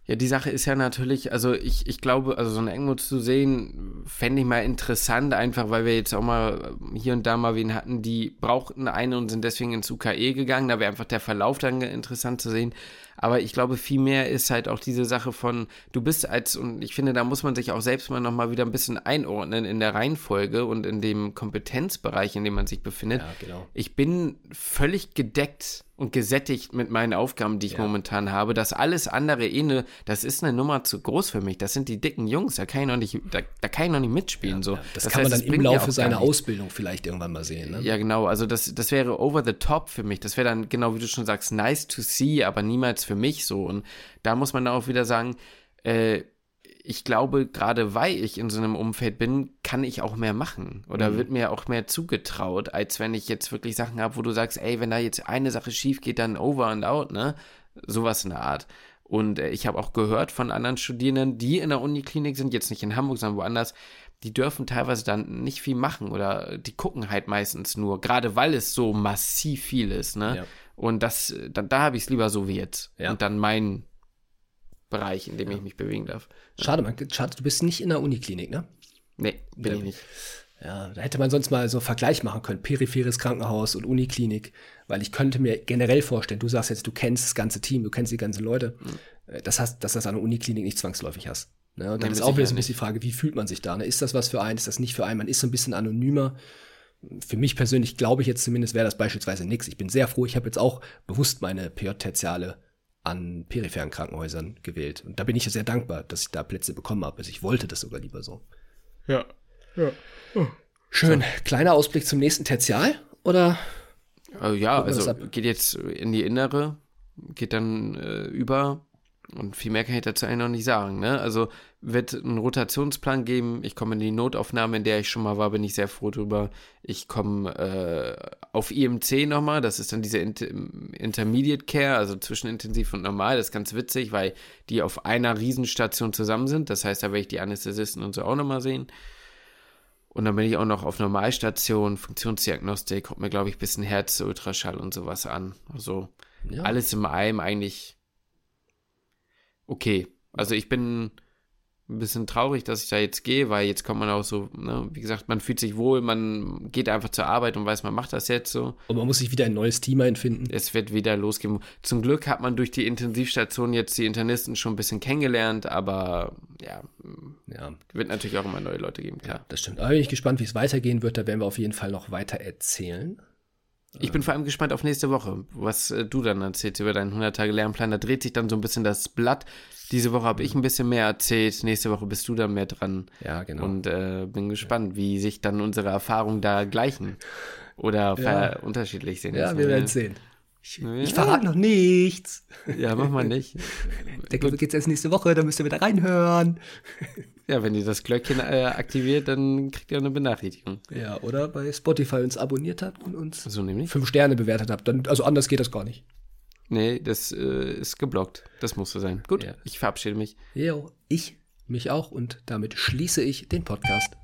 Ja, die Sache ist ja natürlich, also ich, ich glaube, also so eine ECMO zu sehen, fände ich mal interessant, einfach weil wir jetzt auch mal hier und da mal wen hatten, die brauchten eine und sind deswegen ins UKE gegangen. Da wäre einfach der Verlauf dann interessant zu sehen. Aber ich glaube, vielmehr ist halt auch diese Sache von, du bist als, und ich finde, da muss man sich auch selbst mal nochmal wieder ein bisschen einordnen in der Reihenfolge und in dem Kompetenzbereich, in dem man sich befindet. Ja, genau. Ich bin völlig gedeckt und gesättigt mit meinen Aufgaben, die ich ja. momentan habe. Das alles andere eh ne, das ist eine Nummer zu groß für mich. Das sind die dicken Jungs, da kann ich noch nicht, da, da kann ich noch nicht mitspielen. Ja, so. Das, das, kann heißt, man dann im Laufe seiner Ausbildung vielleicht irgendwann mal sehen. Ne? Ja, genau. Also das, das wäre over the top für mich. Das wäre dann, genau wie du schon sagst, nice to see, aber niemals für mich so. Und da muss man auch wieder sagen, äh, ich glaube, gerade weil ich in so einem Umfeld bin, kann ich auch mehr machen oder mhm. wird mir auch mehr zugetraut, als wenn ich jetzt wirklich Sachen habe, wo du sagst, ey, wenn da jetzt eine Sache schief geht, dann over and out, ne? Sowas in der Art. Und äh, ich habe auch gehört von anderen Studierenden, die in der Uniklinik sind, jetzt nicht in Hamburg, sondern woanders, die dürfen teilweise dann nicht viel machen oder die gucken halt meistens nur, gerade weil es so massiv viel ist, ne? Ja. Und das, da, da habe ich es lieber so wie jetzt. Ja. Und dann mein Bereich, in dem ja. ich mich bewegen darf. Schade, man, schade, du bist nicht in der Uniklinik, ne? Nee, bin ja. ich nicht. Ja, da hätte man sonst mal so einen Vergleich machen können, peripheres Krankenhaus und Uniklinik, weil ich könnte mir generell vorstellen, du sagst jetzt, du kennst das ganze Team, du kennst die ganzen Leute, mhm. das heißt, dass das an der Uniklinik nicht zwangsläufig hast. Ne? Und dann nee, ist auch wieder so ein bisschen die Frage, wie fühlt man sich da? Ne? Ist das was für einen, ist das nicht für einen? Man ist so ein bisschen anonymer für mich persönlich glaube ich jetzt zumindest wäre das beispielsweise nichts. Ich bin sehr froh, ich habe jetzt auch bewusst meine PJ-Tertiale an peripheren Krankenhäusern gewählt. Und da bin ich sehr dankbar, dass ich da Plätze bekommen habe. Also ich wollte das sogar lieber so. Ja. Ja. Oh. Schön. So. Kleiner Ausblick zum nächsten Tertial, oder? Äh, ja, also geht jetzt in die innere, geht dann äh, über und viel mehr kann ich dazu eigentlich noch nicht sagen. Ne? Also wird einen Rotationsplan geben. Ich komme in die Notaufnahme, in der ich schon mal war, bin ich sehr froh drüber. Ich komme äh, auf IMC nochmal. Das ist dann diese Inter Intermediate Care, also zwischen intensiv und normal. Das ist ganz witzig, weil die auf einer Riesenstation zusammen sind. Das heißt, da werde ich die Anästhesisten und so auch nochmal sehen. Und dann bin ich auch noch auf Normalstation, Funktionsdiagnostik, gucke mir, glaube ich, ein bisschen Herz, Ultraschall und sowas an. Also ja. alles im einem eigentlich okay. Also ich bin ein bisschen traurig, dass ich da jetzt gehe, weil jetzt kommt man auch so, ne, wie gesagt, man fühlt sich wohl, man geht einfach zur Arbeit und weiß, man macht das jetzt so. Und man muss sich wieder ein neues Team einfinden. Es wird wieder losgehen. Zum Glück hat man durch die Intensivstation jetzt die Internisten schon ein bisschen kennengelernt, aber ja, ja. wird natürlich auch immer neue Leute geben, klar. Ja, das stimmt. Aber bin ich gespannt, wie es weitergehen wird, da werden wir auf jeden Fall noch weiter erzählen. Ich bin vor allem gespannt auf nächste Woche, was äh, du dann erzählst über deinen 100-Tage-Lernplan. Da dreht sich dann so ein bisschen das Blatt. Diese Woche habe ich ein bisschen mehr erzählt, nächste Woche bist du dann mehr dran. Ja, genau. Und äh, bin gespannt, wie sich dann unsere Erfahrungen da gleichen oder ja. unterschiedlich sehen. Ja, wir werden sehen. Ich, ja. ich verrate noch nichts. Ja, mach mal nicht. Der geht's erst nächste Woche, da müsst ihr wieder reinhören. Ja, wenn ihr das Glöckchen äh, aktiviert, dann kriegt ihr eine Benachrichtigung. Ja, oder bei Spotify uns abonniert habt und uns so nämlich. fünf Sterne bewertet habt. Dann, also anders geht das gar nicht. Nee, das äh, ist geblockt. Das muss so sein. Gut, ja. ich verabschiede mich. Ja, ich mich auch und damit schließe ich den Podcast.